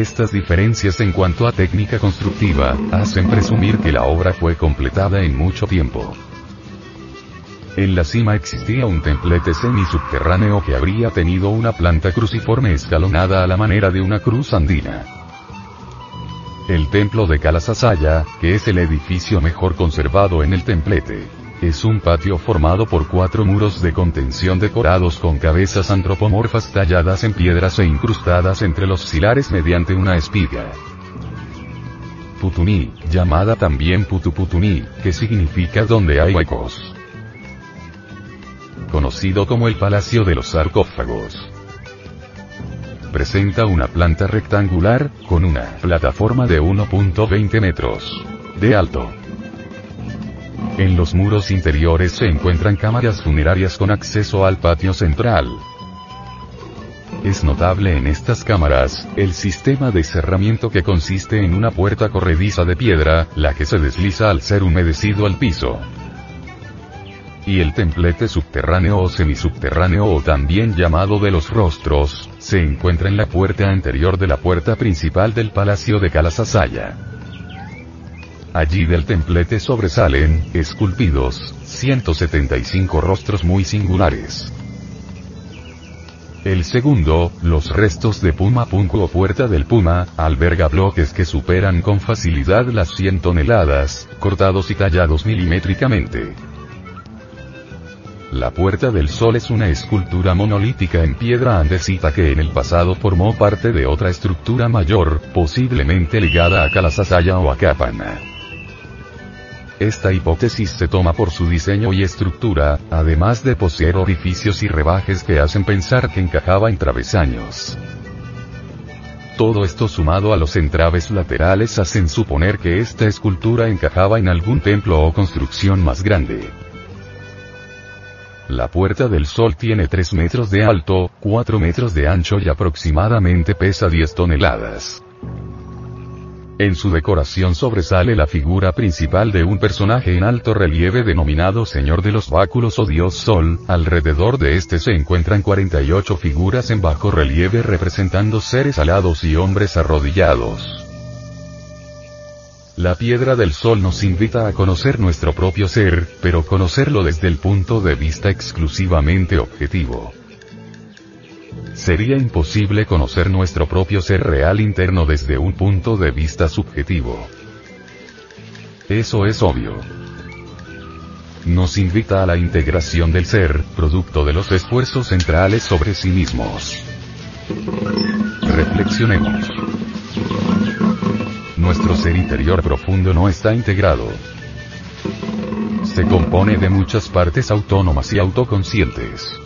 Estas diferencias en cuanto a técnica constructiva, hacen presumir que la obra fue completada en mucho tiempo. En la cima existía un templete semisubterráneo que habría tenido una planta cruciforme escalonada a la manera de una cruz andina. El templo de Calasasaya, que es el edificio mejor conservado en el templete, es un patio formado por cuatro muros de contención decorados con cabezas antropomorfas talladas en piedras e incrustadas entre los silares mediante una espiga. Putuni, llamada también Putuputuni, que significa donde hay huecos conocido como el Palacio de los Sarcófagos. Presenta una planta rectangular, con una plataforma de 1.20 metros de alto. En los muros interiores se encuentran cámaras funerarias con acceso al patio central. Es notable en estas cámaras, el sistema de cerramiento que consiste en una puerta corrediza de piedra, la que se desliza al ser humedecido al piso y el templete subterráneo o semisubterráneo o también llamado de los rostros, se encuentra en la puerta anterior de la puerta principal del palacio de Calasasaya. Allí del templete sobresalen, esculpidos, 175 rostros muy singulares. El segundo, los restos de Puma Punku o Puerta del Puma, alberga bloques que superan con facilidad las 100 toneladas, cortados y tallados milimétricamente. La Puerta del Sol es una escultura monolítica en piedra andesita que en el pasado formó parte de otra estructura mayor, posiblemente ligada a Kalasasaya o a Kapana. Esta hipótesis se toma por su diseño y estructura, además de poseer orificios y rebajes que hacen pensar que encajaba en travesaños. Todo esto sumado a los entraves laterales hacen suponer que esta escultura encajaba en algún templo o construcción más grande. La Puerta del Sol tiene 3 metros de alto, 4 metros de ancho y aproximadamente pesa 10 toneladas. En su decoración sobresale la figura principal de un personaje en alto relieve denominado Señor de los Báculos o Dios Sol, alrededor de este se encuentran 48 figuras en bajo relieve representando seres alados y hombres arrodillados. La piedra del sol nos invita a conocer nuestro propio ser, pero conocerlo desde el punto de vista exclusivamente objetivo. Sería imposible conocer nuestro propio ser real interno desde un punto de vista subjetivo. Eso es obvio. Nos invita a la integración del ser, producto de los esfuerzos centrales sobre sí mismos. Reflexionemos nuestro ser interior profundo no está integrado. Se compone de muchas partes autónomas y autoconscientes.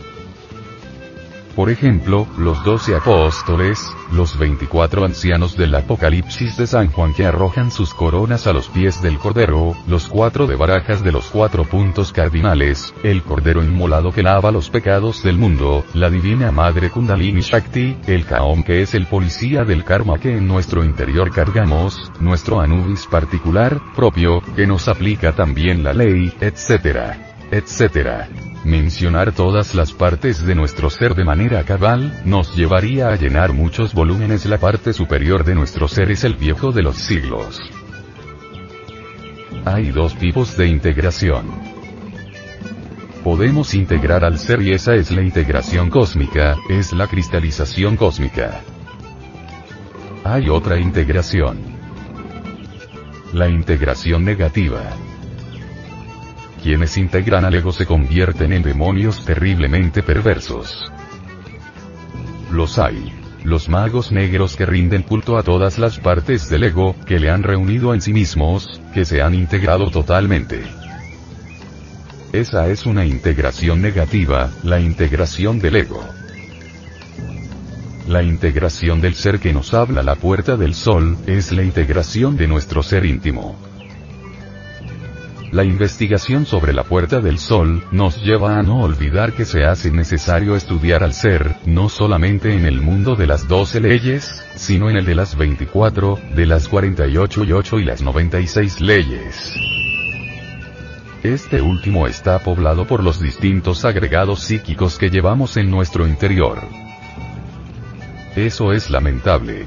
Por ejemplo, los doce apóstoles, los 24 ancianos del Apocalipsis de San Juan que arrojan sus coronas a los pies del Cordero, los cuatro de barajas de los cuatro puntos cardinales, el Cordero inmolado que lava los pecados del mundo, la Divina Madre Kundalini Shakti, el Kaom que es el policía del karma que en nuestro interior cargamos, nuestro Anubis particular, propio, que nos aplica también la ley, etc. etc. Mencionar todas las partes de nuestro ser de manera cabal, nos llevaría a llenar muchos volúmenes. La parte superior de nuestro ser es el viejo de los siglos. Hay dos tipos de integración. Podemos integrar al ser y esa es la integración cósmica, es la cristalización cósmica. Hay otra integración. La integración negativa. Quienes integran al ego se convierten en demonios terriblemente perversos. Los hay. Los magos negros que rinden culto a todas las partes del ego, que le han reunido en sí mismos, que se han integrado totalmente. Esa es una integración negativa, la integración del ego. La integración del ser que nos habla la puerta del sol, es la integración de nuestro ser íntimo. La investigación sobre la puerta del sol, nos lleva a no olvidar que se hace necesario estudiar al ser, no solamente en el mundo de las 12 leyes, sino en el de las 24, de las 48 y 8 y las 96 leyes. Este último está poblado por los distintos agregados psíquicos que llevamos en nuestro interior. Eso es lamentable.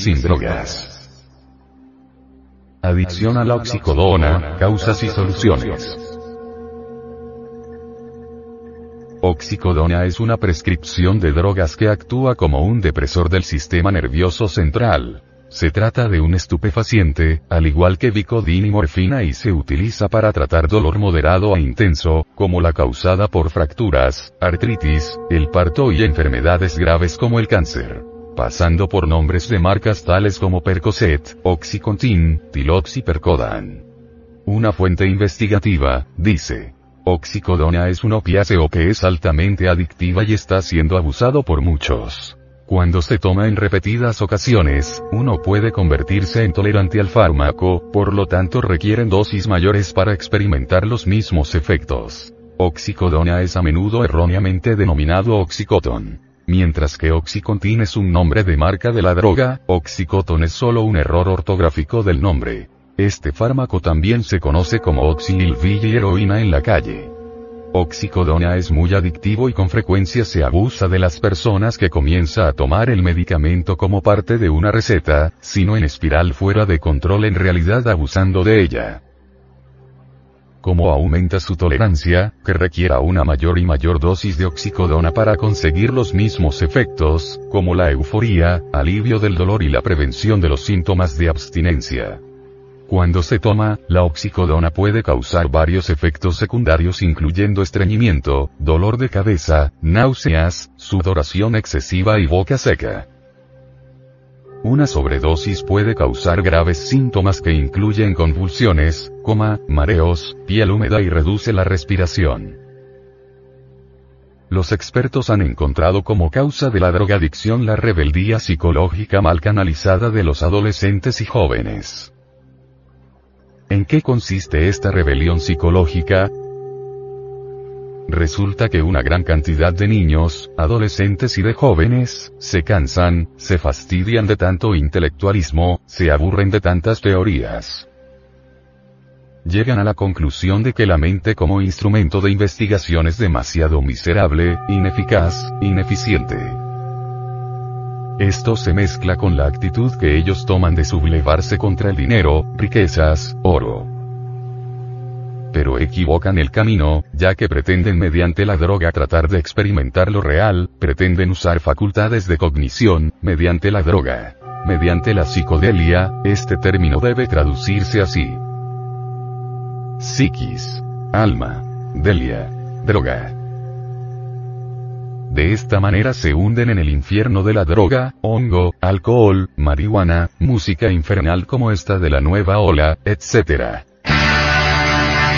Sin drogas. Adicción a la oxicodona, causas y soluciones. Oxicodona es una prescripción de drogas que actúa como un depresor del sistema nervioso central. Se trata de un estupefaciente, al igual que Vicodin y morfina y se utiliza para tratar dolor moderado a intenso, como la causada por fracturas, artritis, el parto y enfermedades graves como el cáncer. Pasando por nombres de marcas tales como Percocet, Oxycontin, Tilox y Percodan. Una fuente investigativa, dice. Oxicodona es un opiáceo que es altamente adictiva y está siendo abusado por muchos. Cuando se toma en repetidas ocasiones, uno puede convertirse en tolerante al fármaco, por lo tanto requieren dosis mayores para experimentar los mismos efectos. Oxicodona es a menudo erróneamente denominado oxicotón. Mientras que Oxycontin es un nombre de marca de la droga, Oxycotton es solo un error ortográfico del nombre. Este fármaco también se conoce como oxilvilla y heroína en la calle. Oxicodona es muy adictivo y con frecuencia se abusa de las personas que comienza a tomar el medicamento como parte de una receta, sino en espiral fuera de control en realidad abusando de ella. Como aumenta su tolerancia, que requiera una mayor y mayor dosis de oxicodona para conseguir los mismos efectos, como la euforía, alivio del dolor y la prevención de los síntomas de abstinencia. Cuando se toma, la oxicodona puede causar varios efectos secundarios incluyendo estreñimiento, dolor de cabeza, náuseas, sudoración excesiva y boca seca. Una sobredosis puede causar graves síntomas que incluyen convulsiones, coma, mareos, piel húmeda y reduce la respiración. Los expertos han encontrado como causa de la drogadicción la rebeldía psicológica mal canalizada de los adolescentes y jóvenes. ¿En qué consiste esta rebelión psicológica? Resulta que una gran cantidad de niños, adolescentes y de jóvenes, se cansan, se fastidian de tanto intelectualismo, se aburren de tantas teorías. Llegan a la conclusión de que la mente como instrumento de investigación es demasiado miserable, ineficaz, ineficiente. Esto se mezcla con la actitud que ellos toman de sublevarse contra el dinero, riquezas, oro pero equivocan el camino, ya que pretenden mediante la droga tratar de experimentar lo real, pretenden usar facultades de cognición, mediante la droga. Mediante la psicodelia, este término debe traducirse así. Psiquis. Alma. Delia. Droga. De esta manera se hunden en el infierno de la droga, hongo, alcohol, marihuana, música infernal como esta de la nueva ola, etc.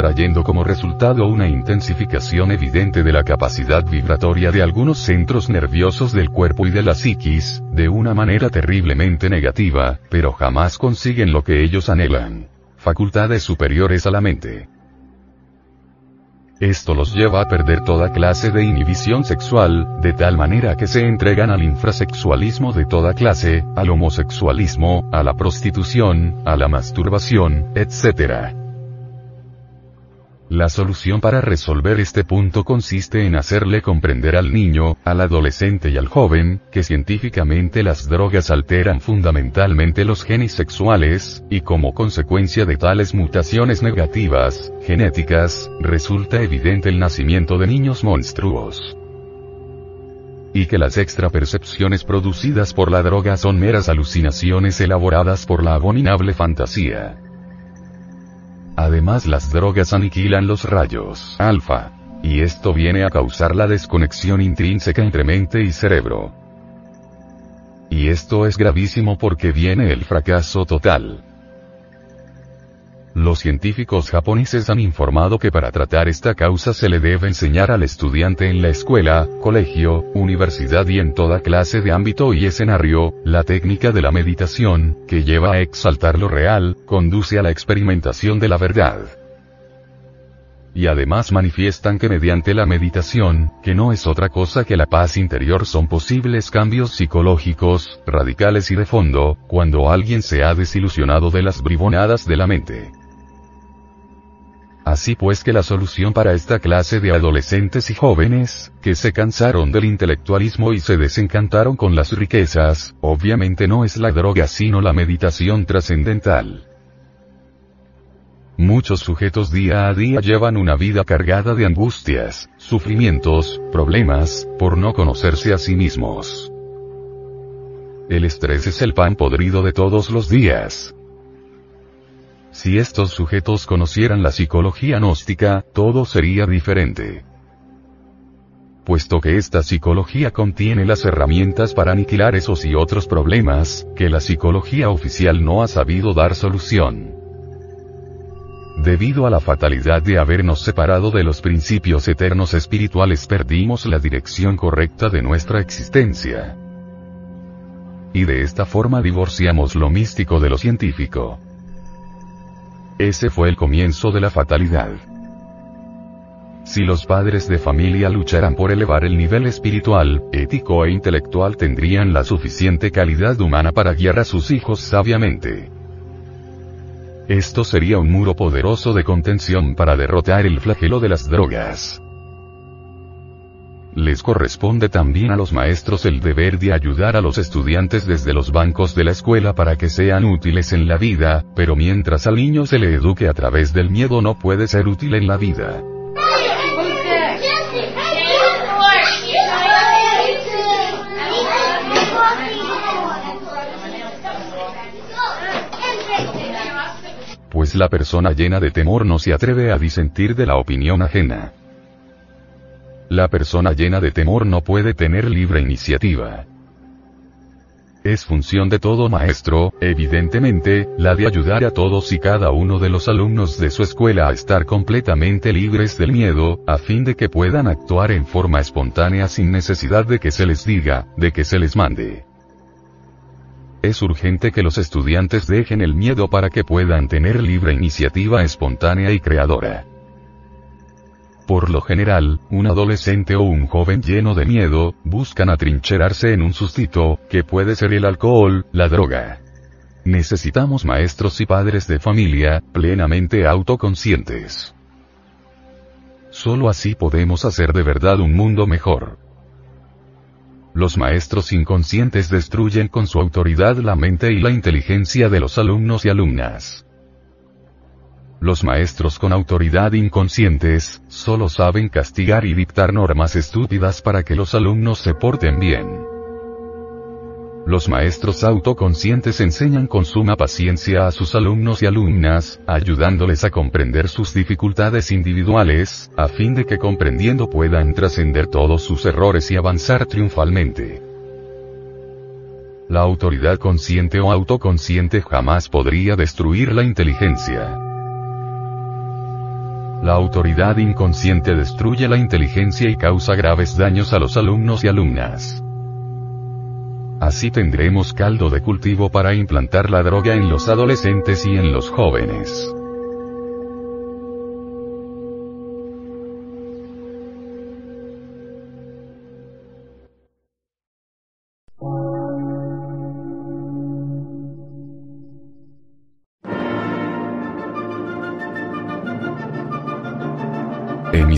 trayendo como resultado una intensificación evidente de la capacidad vibratoria de algunos centros nerviosos del cuerpo y de la psiquis, de una manera terriblemente negativa, pero jamás consiguen lo que ellos anhelan. Facultades superiores a la mente. Esto los lleva a perder toda clase de inhibición sexual, de tal manera que se entregan al infrasexualismo de toda clase, al homosexualismo, a la prostitución, a la masturbación, etc. La solución para resolver este punto consiste en hacerle comprender al niño, al adolescente y al joven, que científicamente las drogas alteran fundamentalmente los genes sexuales, y como consecuencia de tales mutaciones negativas, genéticas, resulta evidente el nacimiento de niños monstruos. Y que las extrapercepciones producidas por la droga son meras alucinaciones elaboradas por la abominable fantasía. Además las drogas aniquilan los rayos alfa. Y esto viene a causar la desconexión intrínseca entre mente y cerebro. Y esto es gravísimo porque viene el fracaso total. Los científicos japoneses han informado que para tratar esta causa se le debe enseñar al estudiante en la escuela, colegio, universidad y en toda clase de ámbito y escenario, la técnica de la meditación, que lleva a exaltar lo real, conduce a la experimentación de la verdad. Y además manifiestan que mediante la meditación, que no es otra cosa que la paz interior son posibles cambios psicológicos, radicales y de fondo, cuando alguien se ha desilusionado de las bribonadas de la mente. Así pues que la solución para esta clase de adolescentes y jóvenes, que se cansaron del intelectualismo y se desencantaron con las riquezas, obviamente no es la droga sino la meditación trascendental. Muchos sujetos día a día llevan una vida cargada de angustias, sufrimientos, problemas, por no conocerse a sí mismos. El estrés es el pan podrido de todos los días. Si estos sujetos conocieran la psicología gnóstica, todo sería diferente. Puesto que esta psicología contiene las herramientas para aniquilar esos y otros problemas, que la psicología oficial no ha sabido dar solución. Debido a la fatalidad de habernos separado de los principios eternos espirituales perdimos la dirección correcta de nuestra existencia. Y de esta forma divorciamos lo místico de lo científico. Ese fue el comienzo de la fatalidad. Si los padres de familia lucharan por elevar el nivel espiritual, ético e intelectual tendrían la suficiente calidad humana para guiar a sus hijos sabiamente. Esto sería un muro poderoso de contención para derrotar el flagelo de las drogas. Les corresponde también a los maestros el deber de ayudar a los estudiantes desde los bancos de la escuela para que sean útiles en la vida, pero mientras al niño se le eduque a través del miedo no puede ser útil en la vida. Pues la persona llena de temor no se atreve a disentir de la opinión ajena. La persona llena de temor no puede tener libre iniciativa. Es función de todo maestro, evidentemente, la de ayudar a todos y cada uno de los alumnos de su escuela a estar completamente libres del miedo, a fin de que puedan actuar en forma espontánea sin necesidad de que se les diga, de que se les mande. Es urgente que los estudiantes dejen el miedo para que puedan tener libre iniciativa espontánea y creadora. Por lo general, un adolescente o un joven lleno de miedo, buscan atrincherarse en un sustito, que puede ser el alcohol, la droga. Necesitamos maestros y padres de familia, plenamente autoconscientes. Solo así podemos hacer de verdad un mundo mejor. Los maestros inconscientes destruyen con su autoridad la mente y la inteligencia de los alumnos y alumnas. Los maestros con autoridad inconscientes, solo saben castigar y dictar normas estúpidas para que los alumnos se porten bien. Los maestros autoconscientes enseñan con suma paciencia a sus alumnos y alumnas, ayudándoles a comprender sus dificultades individuales, a fin de que comprendiendo puedan trascender todos sus errores y avanzar triunfalmente. La autoridad consciente o autoconsciente jamás podría destruir la inteligencia. La autoridad inconsciente destruye la inteligencia y causa graves daños a los alumnos y alumnas. Así tendremos caldo de cultivo para implantar la droga en los adolescentes y en los jóvenes.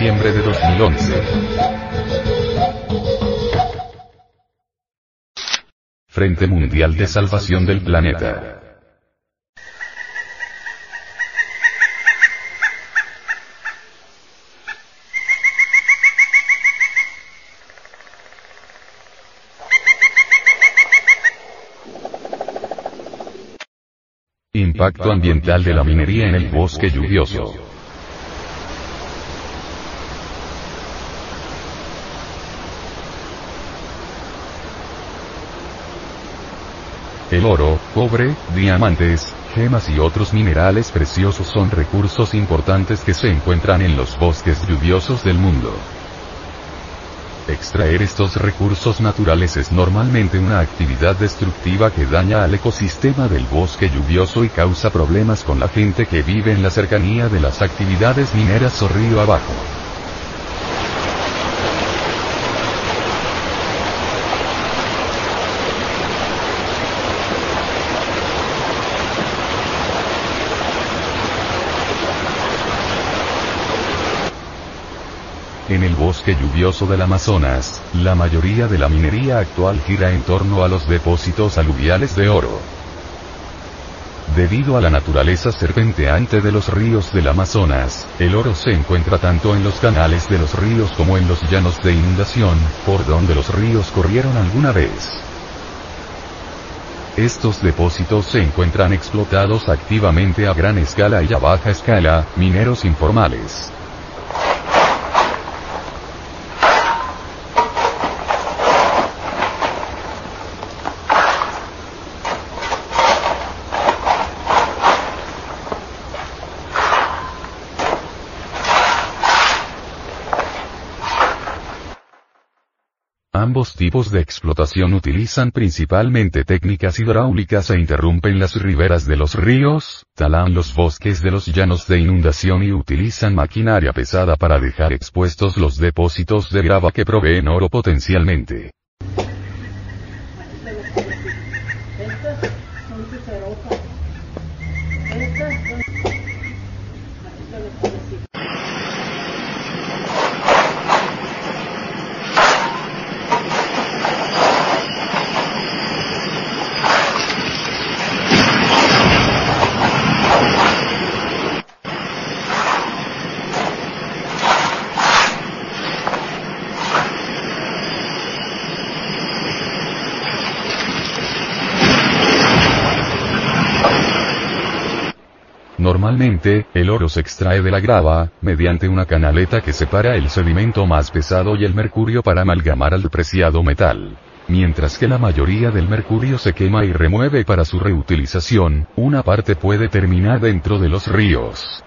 diciembre de 2011. Frente Mundial de Salvación del Planeta. Impacto ambiental de la minería en el bosque lluvioso. El oro, cobre, diamantes, gemas y otros minerales preciosos son recursos importantes que se encuentran en los bosques lluviosos del mundo. Extraer estos recursos naturales es normalmente una actividad destructiva que daña al ecosistema del bosque lluvioso y causa problemas con la gente que vive en la cercanía de las actividades mineras o río abajo. En el bosque lluvioso del Amazonas, la mayoría de la minería actual gira en torno a los depósitos aluviales de oro. Debido a la naturaleza serpenteante de los ríos del Amazonas, el oro se encuentra tanto en los canales de los ríos como en los llanos de inundación, por donde los ríos corrieron alguna vez. Estos depósitos se encuentran explotados activamente a gran escala y a baja escala, mineros informales. Ambos tipos de explotación utilizan principalmente técnicas hidráulicas e interrumpen las riberas de los ríos, talan los bosques de los llanos de inundación y utilizan maquinaria pesada para dejar expuestos los depósitos de grava que proveen oro potencialmente. El oro se extrae de la grava, mediante una canaleta que separa el sedimento más pesado y el mercurio para amalgamar al preciado metal. Mientras que la mayoría del mercurio se quema y remueve para su reutilización, una parte puede terminar dentro de los ríos.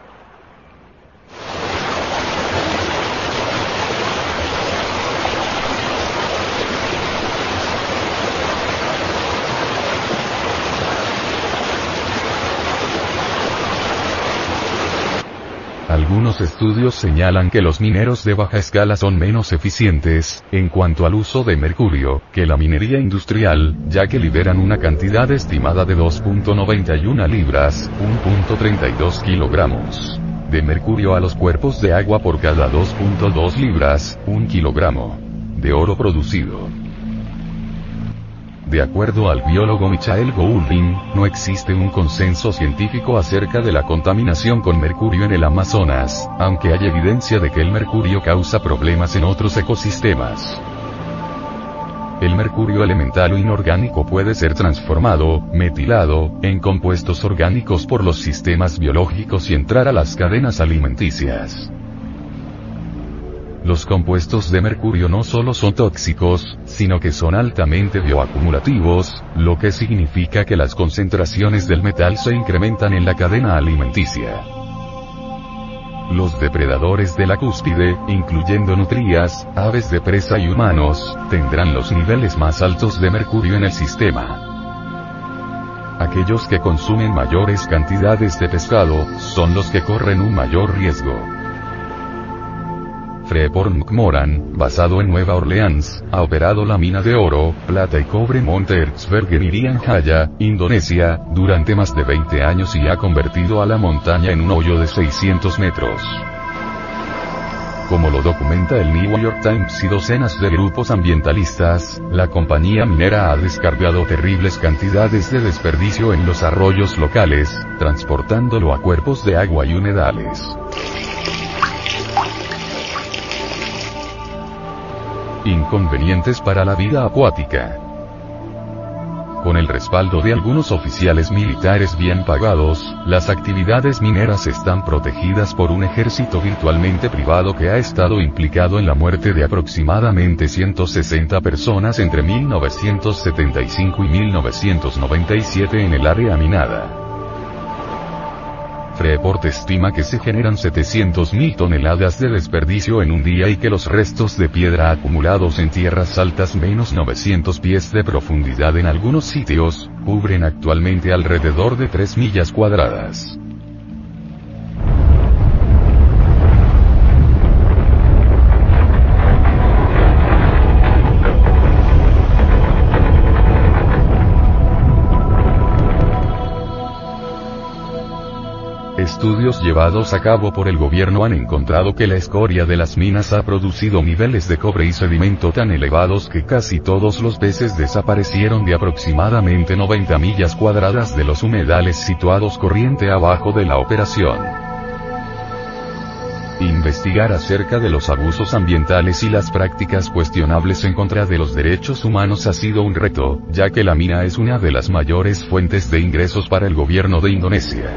Algunos estudios señalan que los mineros de baja escala son menos eficientes, en cuanto al uso de mercurio, que la minería industrial, ya que liberan una cantidad estimada de 2.91 libras, 1.32 kilogramos de mercurio a los cuerpos de agua por cada 2.2 libras, 1 kilogramo de oro producido. De acuerdo al biólogo Michael Goulding, no existe un consenso científico acerca de la contaminación con mercurio en el Amazonas, aunque hay evidencia de que el mercurio causa problemas en otros ecosistemas. El mercurio elemental o inorgánico puede ser transformado, metilado, en compuestos orgánicos por los sistemas biológicos y entrar a las cadenas alimenticias. Los compuestos de mercurio no solo son tóxicos, sino que son altamente bioacumulativos, lo que significa que las concentraciones del metal se incrementan en la cadena alimenticia. Los depredadores de la cúspide, incluyendo nutrias, aves de presa y humanos, tendrán los niveles más altos de mercurio en el sistema. Aquellos que consumen mayores cantidades de pescado, son los que corren un mayor riesgo. Freeport McMoran, basado en Nueva Orleans, ha operado la mina de oro, plata y cobre Monte Erzberg en Jaya, Indonesia, durante más de 20 años y ha convertido a la montaña en un hoyo de 600 metros. Como lo documenta el New York Times y docenas de grupos ambientalistas, la compañía minera ha descargado terribles cantidades de desperdicio en los arroyos locales, transportándolo a cuerpos de agua y humedales. Inconvenientes para la vida acuática. Con el respaldo de algunos oficiales militares bien pagados, las actividades mineras están protegidas por un ejército virtualmente privado que ha estado implicado en la muerte de aproximadamente 160 personas entre 1975 y 1997 en el área minada. Freeport estima que se generan 700.000 toneladas de desperdicio en un día y que los restos de piedra acumulados en tierras altas menos 900 pies de profundidad en algunos sitios, cubren actualmente alrededor de 3 millas cuadradas. Estudios llevados a cabo por el gobierno han encontrado que la escoria de las minas ha producido niveles de cobre y sedimento tan elevados que casi todos los peces desaparecieron de aproximadamente 90 millas cuadradas de los humedales situados corriente abajo de la operación. Investigar acerca de los abusos ambientales y las prácticas cuestionables en contra de los derechos humanos ha sido un reto, ya que la mina es una de las mayores fuentes de ingresos para el gobierno de Indonesia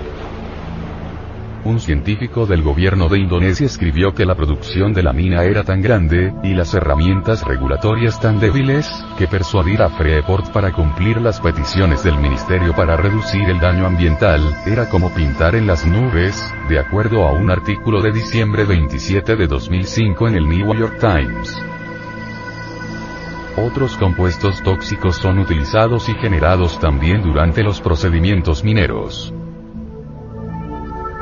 un científico del gobierno de Indonesia escribió que la producción de la mina era tan grande, y las herramientas regulatorias tan débiles, que persuadir a Freeport para cumplir las peticiones del ministerio para reducir el daño ambiental, era como pintar en las nubes, de acuerdo a un artículo de diciembre 27 de 2005 en el New York Times. Otros compuestos tóxicos son utilizados y generados también durante los procedimientos mineros.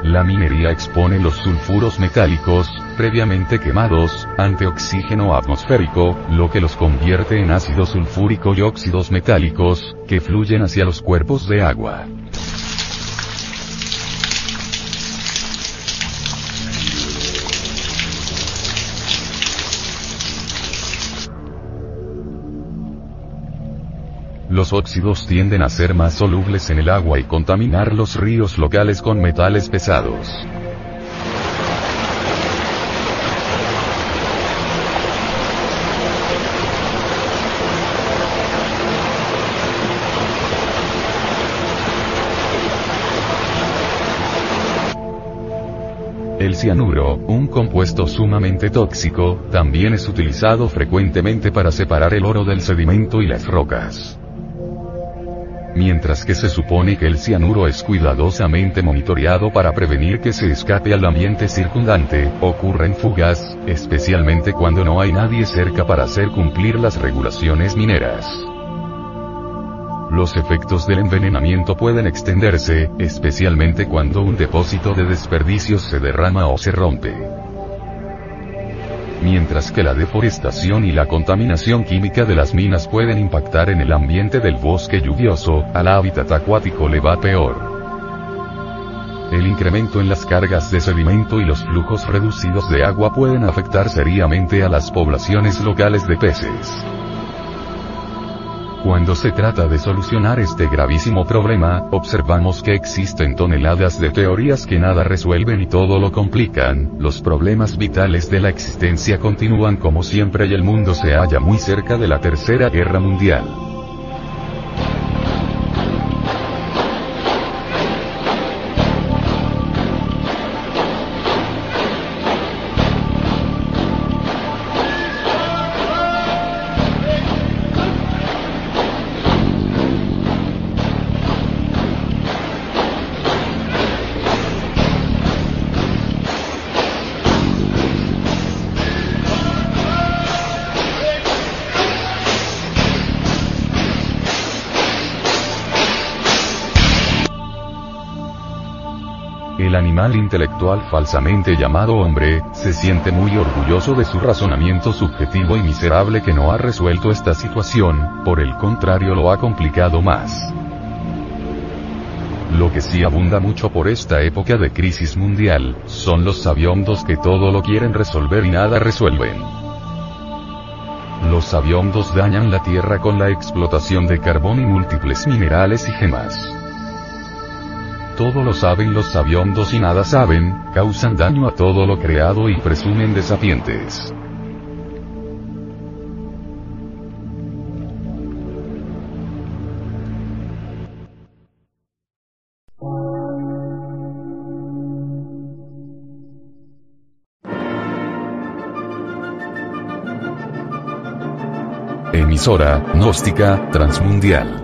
La minería expone los sulfuros metálicos, previamente quemados, ante oxígeno atmosférico, lo que los convierte en ácido sulfúrico y óxidos metálicos, que fluyen hacia los cuerpos de agua. Los óxidos tienden a ser más solubles en el agua y contaminar los ríos locales con metales pesados. El cianuro, un compuesto sumamente tóxico, también es utilizado frecuentemente para separar el oro del sedimento y las rocas. Mientras que se supone que el cianuro es cuidadosamente monitoreado para prevenir que se escape al ambiente circundante, ocurren fugas, especialmente cuando no hay nadie cerca para hacer cumplir las regulaciones mineras. Los efectos del envenenamiento pueden extenderse, especialmente cuando un depósito de desperdicios se derrama o se rompe mientras que la deforestación y la contaminación química de las minas pueden impactar en el ambiente del bosque lluvioso, al hábitat acuático le va peor. El incremento en las cargas de sedimento y los flujos reducidos de agua pueden afectar seriamente a las poblaciones locales de peces. Cuando se trata de solucionar este gravísimo problema, observamos que existen toneladas de teorías que nada resuelven y todo lo complican, los problemas vitales de la existencia continúan como siempre y el mundo se halla muy cerca de la Tercera Guerra Mundial. Animal intelectual falsamente llamado hombre, se siente muy orgulloso de su razonamiento subjetivo y miserable que no ha resuelto esta situación, por el contrario lo ha complicado más. Lo que sí abunda mucho por esta época de crisis mundial, son los sabiondos que todo lo quieren resolver y nada resuelven. Los sabiondos dañan la tierra con la explotación de carbón y múltiples minerales y gemas todo lo saben los sabiondos y nada saben, causan daño a todo lo creado y presumen de sapientes. Emisora, gnóstica, transmundial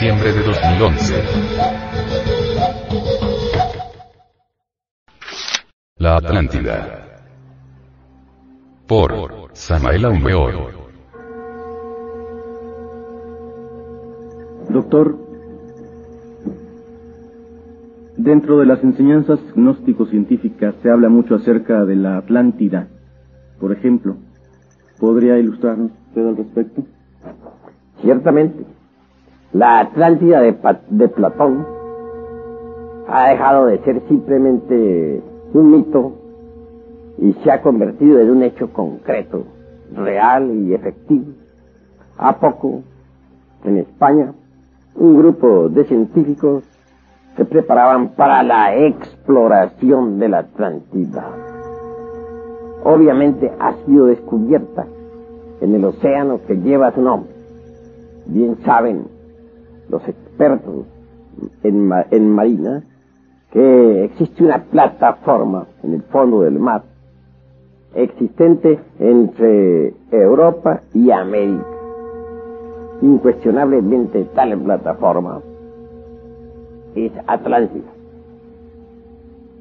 Diciembre de 2011. La Atlántida. Por Samael Aumeor. Doctor, Dentro de las enseñanzas gnóstico-científicas se habla mucho acerca de la Atlántida. Por ejemplo, ¿podría ilustrarnos usted al respecto? Ciertamente, la Atlántida de, de Platón ha dejado de ser simplemente un mito y se ha convertido en un hecho concreto, real y efectivo. A poco, en España, un grupo de científicos se preparaban para la exploración de la Atlántida. Obviamente ha sido descubierta en el océano que lleva su nombre. Bien saben los expertos en, en marina que existe una plataforma en el fondo del mar existente entre Europa y América. Incuestionablemente tal plataforma es Atlántida.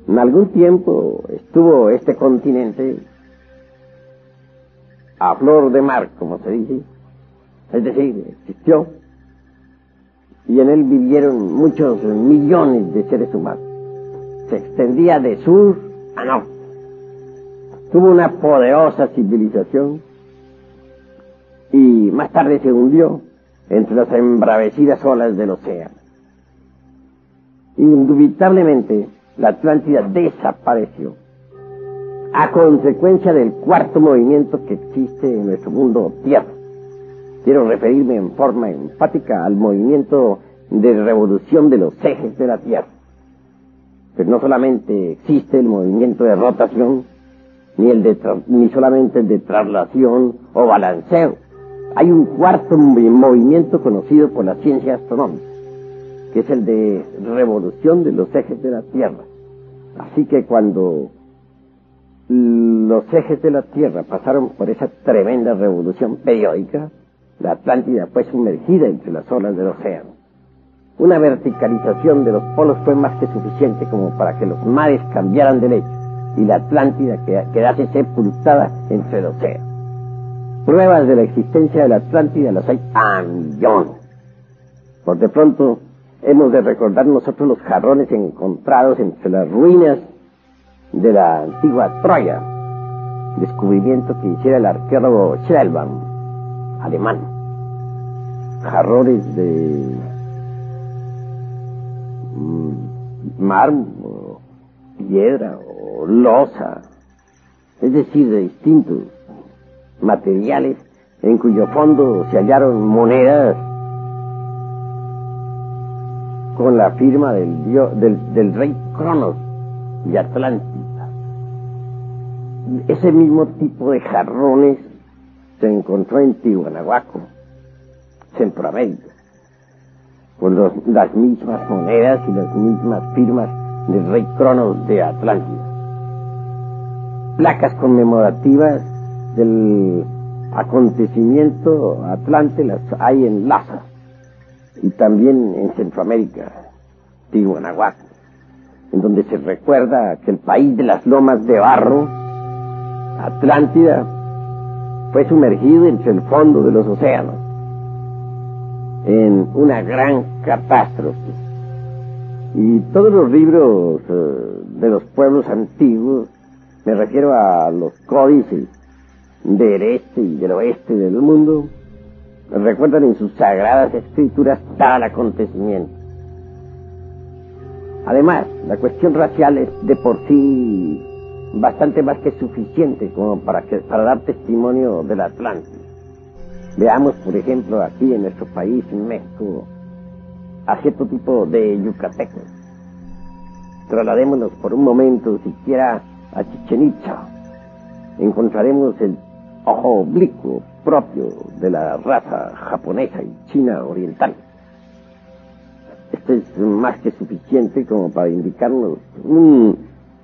En algún tiempo estuvo este continente a flor de mar, como se dice, es decir, existió, y en él vivieron muchos millones de seres humanos. Se extendía de sur a norte. Tuvo una poderosa civilización y más tarde se hundió entre las embravecidas olas del océano. Indubitablemente, la Atlántida desapareció a consecuencia del cuarto movimiento que existe en nuestro mundo Tierra. Quiero referirme en forma enfática al movimiento de revolución de los ejes de la Tierra. Pero no solamente existe el movimiento de rotación, ni, el de ni solamente el de traslación o balanceo. Hay un cuarto movimiento conocido por la ciencia astronómica que es el de revolución de los ejes de la Tierra. Así que cuando los ejes de la Tierra pasaron por esa tremenda revolución periódica, la Atlántida fue sumergida entre las olas del océano. Una verticalización de los polos fue más que suficiente como para que los mares cambiaran de lecho y la Atlántida quedase sepultada entre el océano. Pruebas de la existencia de la Atlántida las hay a millones. Por de pronto, hemos de recordar nosotros los jarrones encontrados entre las ruinas de la antigua Troya, descubrimiento que hiciera el arqueólogo Schellbaum, alemán. Jarrones de mm, mármol, piedra o losa, es decir, de distintos materiales en cuyo fondo se hallaron monedas con la firma del, del, rey Cronos y Atlántida. ese mismo tipo de jarrones se encontró en Tihuanahuaco, Centroamérica, con las mismas monedas y las mismas firmas del rey Cronos de Atlántida. Placas conmemorativas del acontecimiento Atlante las hay en Laza y también en Centroamérica, Tihuanahuaco, en donde se recuerda que el país de las lomas de barro, Atlántida, fue sumergido entre el fondo de los océanos en una gran catástrofe. Y todos los libros eh, de los pueblos antiguos, me refiero a los códices del este y del oeste del mundo, recuerdan en sus sagradas escrituras tal acontecimiento. Además, la cuestión racial es de por sí bastante más que suficiente como para, que, para dar testimonio del Atlántico. Veamos, por ejemplo, aquí en nuestro país, en México, a cierto tipo de yucatecos. Trasladémonos por un momento siquiera a Chichen Itza. Encontraremos el ojo oblicuo propio de la raza japonesa y china oriental. Esto es más que suficiente como para indicarnos un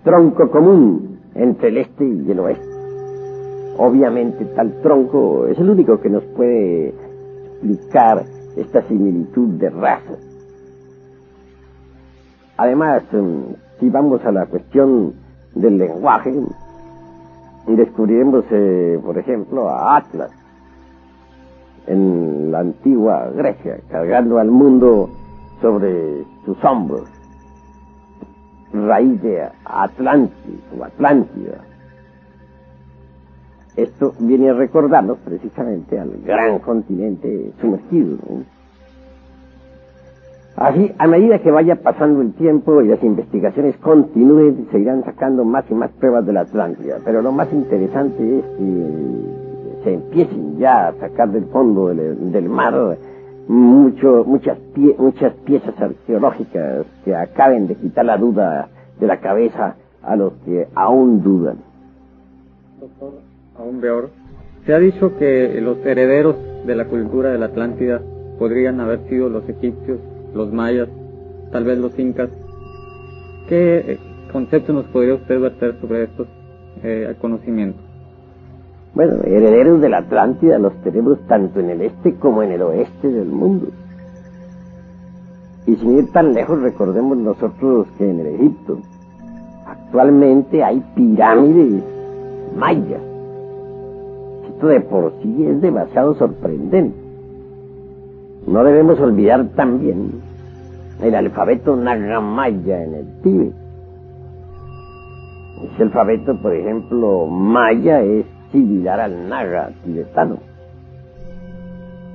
tronco común entre el este y el oeste. Obviamente tal tronco es el único que nos puede explicar esta similitud de razas. Además, em, si vamos a la cuestión del lenguaje, descubriremos, eh, por ejemplo, a Atlas en la antigua Grecia, cargando al mundo sobre sus hombros, raíz de Atlantis o Atlántida. Esto viene a recordarnos precisamente al gran continente sumergido. Así, a medida que vaya pasando el tiempo y las investigaciones continúen, se irán sacando más y más pruebas de la Atlántida. Pero lo más interesante es que se empiecen ya a sacar del fondo del, mar mucho, muchas, muchas piezas arqueológicas que acaben de quitar la duda de la cabeza a los que aún dudan. Doctor, aún peor, se ha dicho que los herederos de la cultura de la Atlántida podrían haber sido los egipcios los mayas, tal vez los incas. ¿Qué concepto nos podría usted verter sobre estos eh, conocimientos? Bueno, herederos de la Atlántida los tenemos tanto en el este como en el oeste del mundo. Y sin ir tan lejos, recordemos nosotros que en el Egipto actualmente hay pirámides mayas. Esto de por sí es demasiado sorprendente. No debemos olvidar también el alfabeto nagamaya en el Tíbet. Ese alfabeto, por ejemplo, maya es al naga tibetano.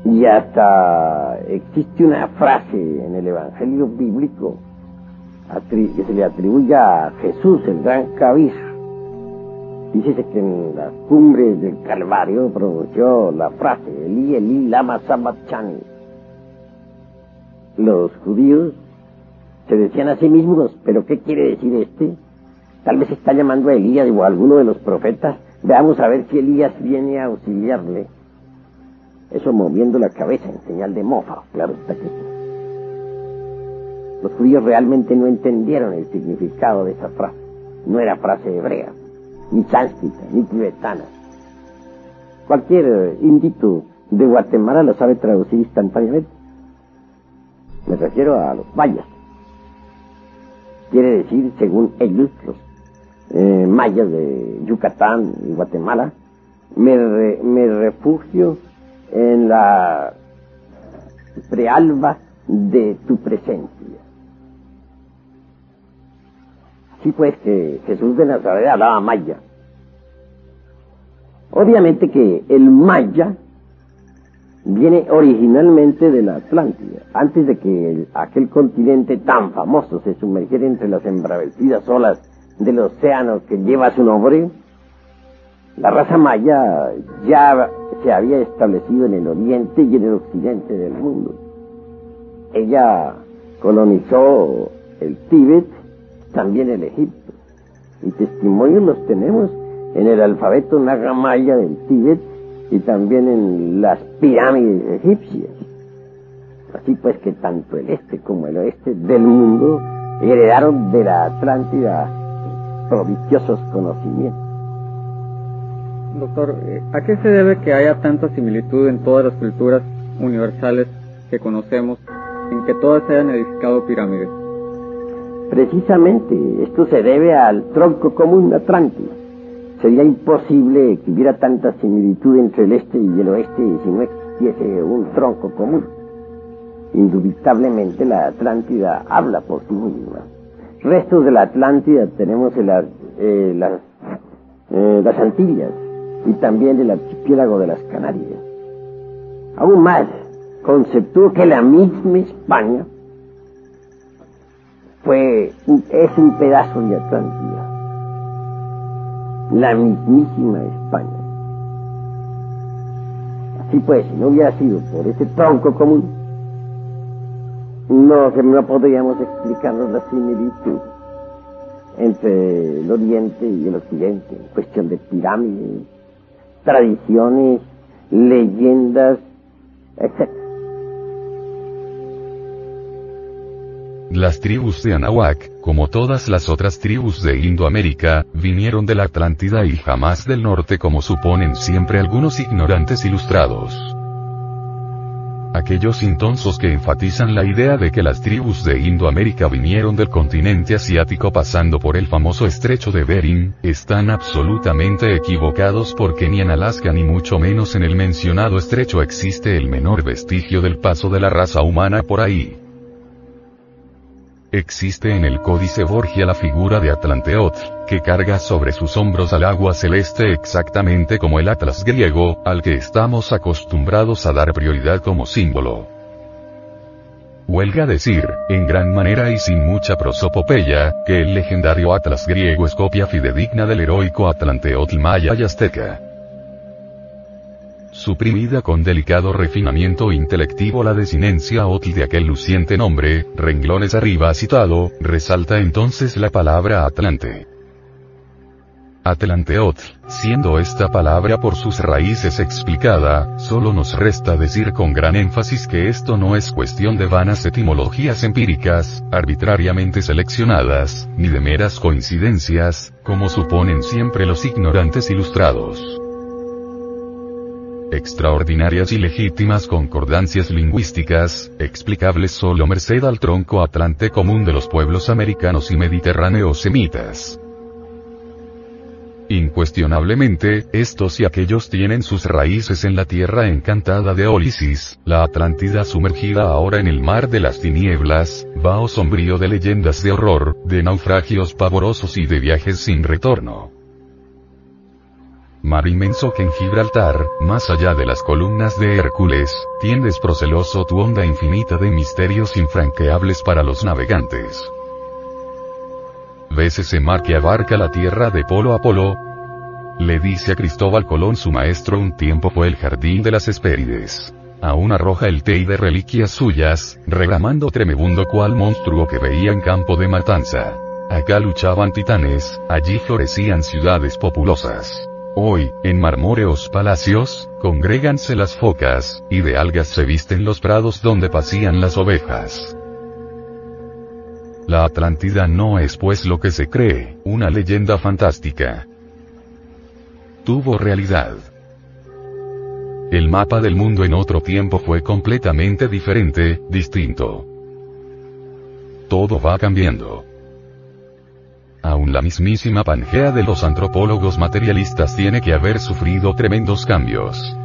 Y hasta existe una frase en el Evangelio bíblico que se le atribuye a Jesús, el gran Kabir. Dice que en las cumbres del Calvario pronunció la frase, Eli, Eli, lama sabachani los judíos se decían a sí mismos, pero ¿qué quiere decir este? Tal vez está llamando a Elías o a alguno de los profetas. Veamos a ver si Elías viene a auxiliarle. Eso moviendo la cabeza en señal de mofa, claro está que Los judíos realmente no entendieron el significado de esa frase. No era frase hebrea, ni sánscrita, ni tibetana. Cualquier indito de Guatemala lo sabe traducir instantáneamente. Me refiero a los mayas. Quiere decir, según ellos, los eh, mayas de Yucatán y Guatemala, me, me refugio en la prealba de tu presencia. Así pues que Jesús de Nazaret hablaba maya. Obviamente que el maya viene originalmente de la Atlántida. Antes de que aquel continente tan famoso se sumergiera entre las embravecidas olas del océano que lleva su nombre, la raza maya ya se había establecido en el oriente y en el occidente del mundo. Ella colonizó el Tíbet, también el Egipto. Y testimonios los tenemos en el alfabeto nagamaya del Tíbet y también en las pirámides egipcias. Así pues que tanto el este como el oeste del mundo heredaron de la Atlántida prodigiosos conocimientos. Doctor, eh, ¿a qué se debe que haya tanta similitud en todas las culturas universales que conocemos, en que todas hayan edificado pirámides? Precisamente, esto se debe al tronco común Atlántida. Sería imposible que hubiera tanta similitud entre el este y el oeste si no existiese un tronco común. Indubitablemente la Atlántida habla por sí misma. Restos de la Atlántida tenemos en eh, las, eh, las Antillas y también el archipiélago de las Canarias. Aún más, conceptúo que la misma España fue, es un pedazo de Atlántida. La mismísima España. Así pues, si no hubiera sido por ese tronco común, no, que no podríamos explicarnos la similitud entre el Oriente y el Occidente, en cuestión de pirámides, tradiciones, leyendas, etc. Las tribus de Anahuac, como todas las otras tribus de Indoamérica, vinieron de la Atlántida y jamás del norte como suponen siempre algunos ignorantes ilustrados. Aquellos intonsos que enfatizan la idea de que las tribus de Indoamérica vinieron del continente asiático pasando por el famoso estrecho de Bering, están absolutamente equivocados porque ni en Alaska ni mucho menos en el mencionado estrecho existe el menor vestigio del paso de la raza humana por ahí. Existe en el Códice Borgia la figura de Atlanteotl, que carga sobre sus hombros al agua celeste exactamente como el Atlas griego, al que estamos acostumbrados a dar prioridad como símbolo. Huelga decir, en gran manera y sin mucha prosopopeya, que el legendario Atlas griego es copia fidedigna del heroico Atlanteotl maya y azteca suprimida con delicado refinamiento intelectivo la desinencia OTL de aquel luciente nombre, renglones arriba citado, resalta entonces la palabra Atlante. Atlanteotl, siendo esta palabra por sus raíces explicada, solo nos resta decir con gran énfasis que esto no es cuestión de vanas etimologías empíricas, arbitrariamente seleccionadas, ni de meras coincidencias, como suponen siempre los ignorantes ilustrados extraordinarias y legítimas concordancias lingüísticas, explicables solo merced al tronco atlante común de los pueblos americanos y mediterráneos semitas. Incuestionablemente, estos y aquellos tienen sus raíces en la tierra encantada de Olisis, la Atlántida sumergida ahora en el mar de las tinieblas, vaho sombrío de leyendas de horror, de naufragios pavorosos y de viajes sin retorno mar inmenso que en Gibraltar, más allá de las columnas de Hércules, tiendes proceloso tu onda infinita de misterios infranqueables para los navegantes. ¿Ves ese mar que abarca la tierra de polo a polo? Le dice a Cristóbal Colón su maestro un tiempo fue el jardín de las Hespérides. Aún arroja el té de reliquias suyas, reglamando tremebundo cual monstruo que veía en campo de matanza. Acá luchaban titanes, allí florecían ciudades populosas. Hoy, en marmóreos palacios, congréganse las focas, y de algas se visten los prados donde pasían las ovejas. La Atlántida no es pues lo que se cree, una leyenda fantástica. Tuvo realidad. El mapa del mundo en otro tiempo fue completamente diferente, distinto. Todo va cambiando. Aún la mismísima Pangea de los antropólogos materialistas tiene que haber sufrido tremendos cambios.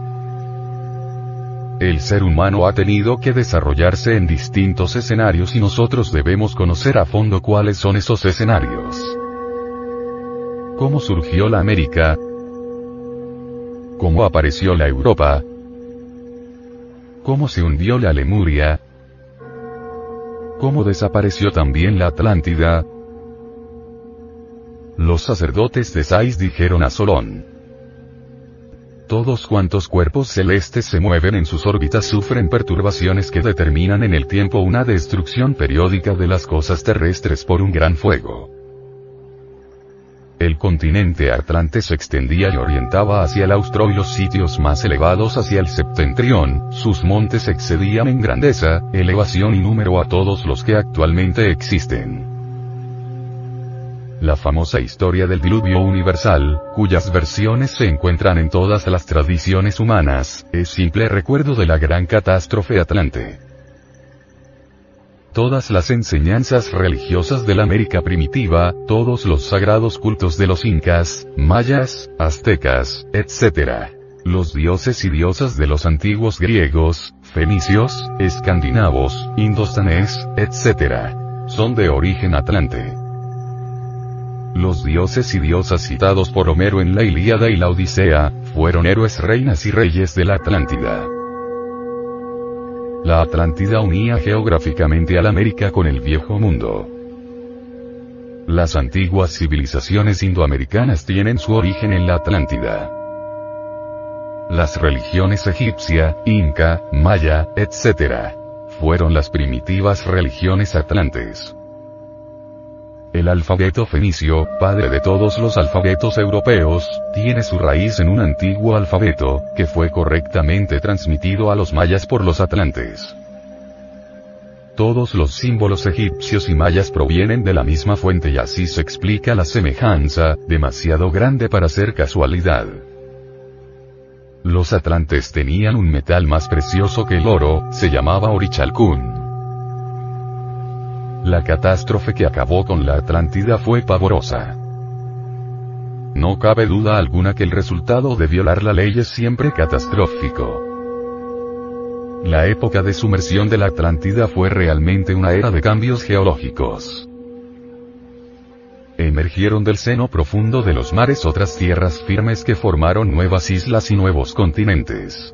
El ser humano ha tenido que desarrollarse en distintos escenarios y nosotros debemos conocer a fondo cuáles son esos escenarios. ¿Cómo surgió la América? ¿Cómo apareció la Europa? ¿Cómo se hundió la Lemuria? ¿Cómo desapareció también la Atlántida? Los sacerdotes de Sais dijeron a Solón. Todos cuantos cuerpos celestes se mueven en sus órbitas sufren perturbaciones que determinan en el tiempo una destrucción periódica de las cosas terrestres por un gran fuego. El continente Atlante se extendía y orientaba hacia el austro y los sitios más elevados hacia el septentrión, sus montes excedían en grandeza, elevación y número a todos los que actualmente existen. La famosa historia del diluvio universal, cuyas versiones se encuentran en todas las tradiciones humanas, es simple recuerdo de la gran catástrofe atlante. Todas las enseñanzas religiosas de la América primitiva, todos los sagrados cultos de los incas, mayas, aztecas, etc. Los dioses y diosas de los antiguos griegos, fenicios, escandinavos, indostanés, etc. Son de origen atlante. Los dioses y diosas citados por Homero en la Ilíada y la Odisea, fueron héroes reinas y reyes de la Atlántida. La Atlántida unía geográficamente a la América con el viejo mundo. Las antiguas civilizaciones indoamericanas tienen su origen en la Atlántida. Las religiones egipcia, inca, maya, etc. fueron las primitivas religiones atlantes. El alfabeto fenicio, padre de todos los alfabetos europeos, tiene su raíz en un antiguo alfabeto, que fue correctamente transmitido a los mayas por los atlantes. Todos los símbolos egipcios y mayas provienen de la misma fuente y así se explica la semejanza, demasiado grande para ser casualidad. Los atlantes tenían un metal más precioso que el oro, se llamaba orichalcún. La catástrofe que acabó con la Atlántida fue pavorosa. No cabe duda alguna que el resultado de violar la ley es siempre catastrófico. La época de sumersión de la Atlántida fue realmente una era de cambios geológicos. Emergieron del seno profundo de los mares otras tierras firmes que formaron nuevas islas y nuevos continentes.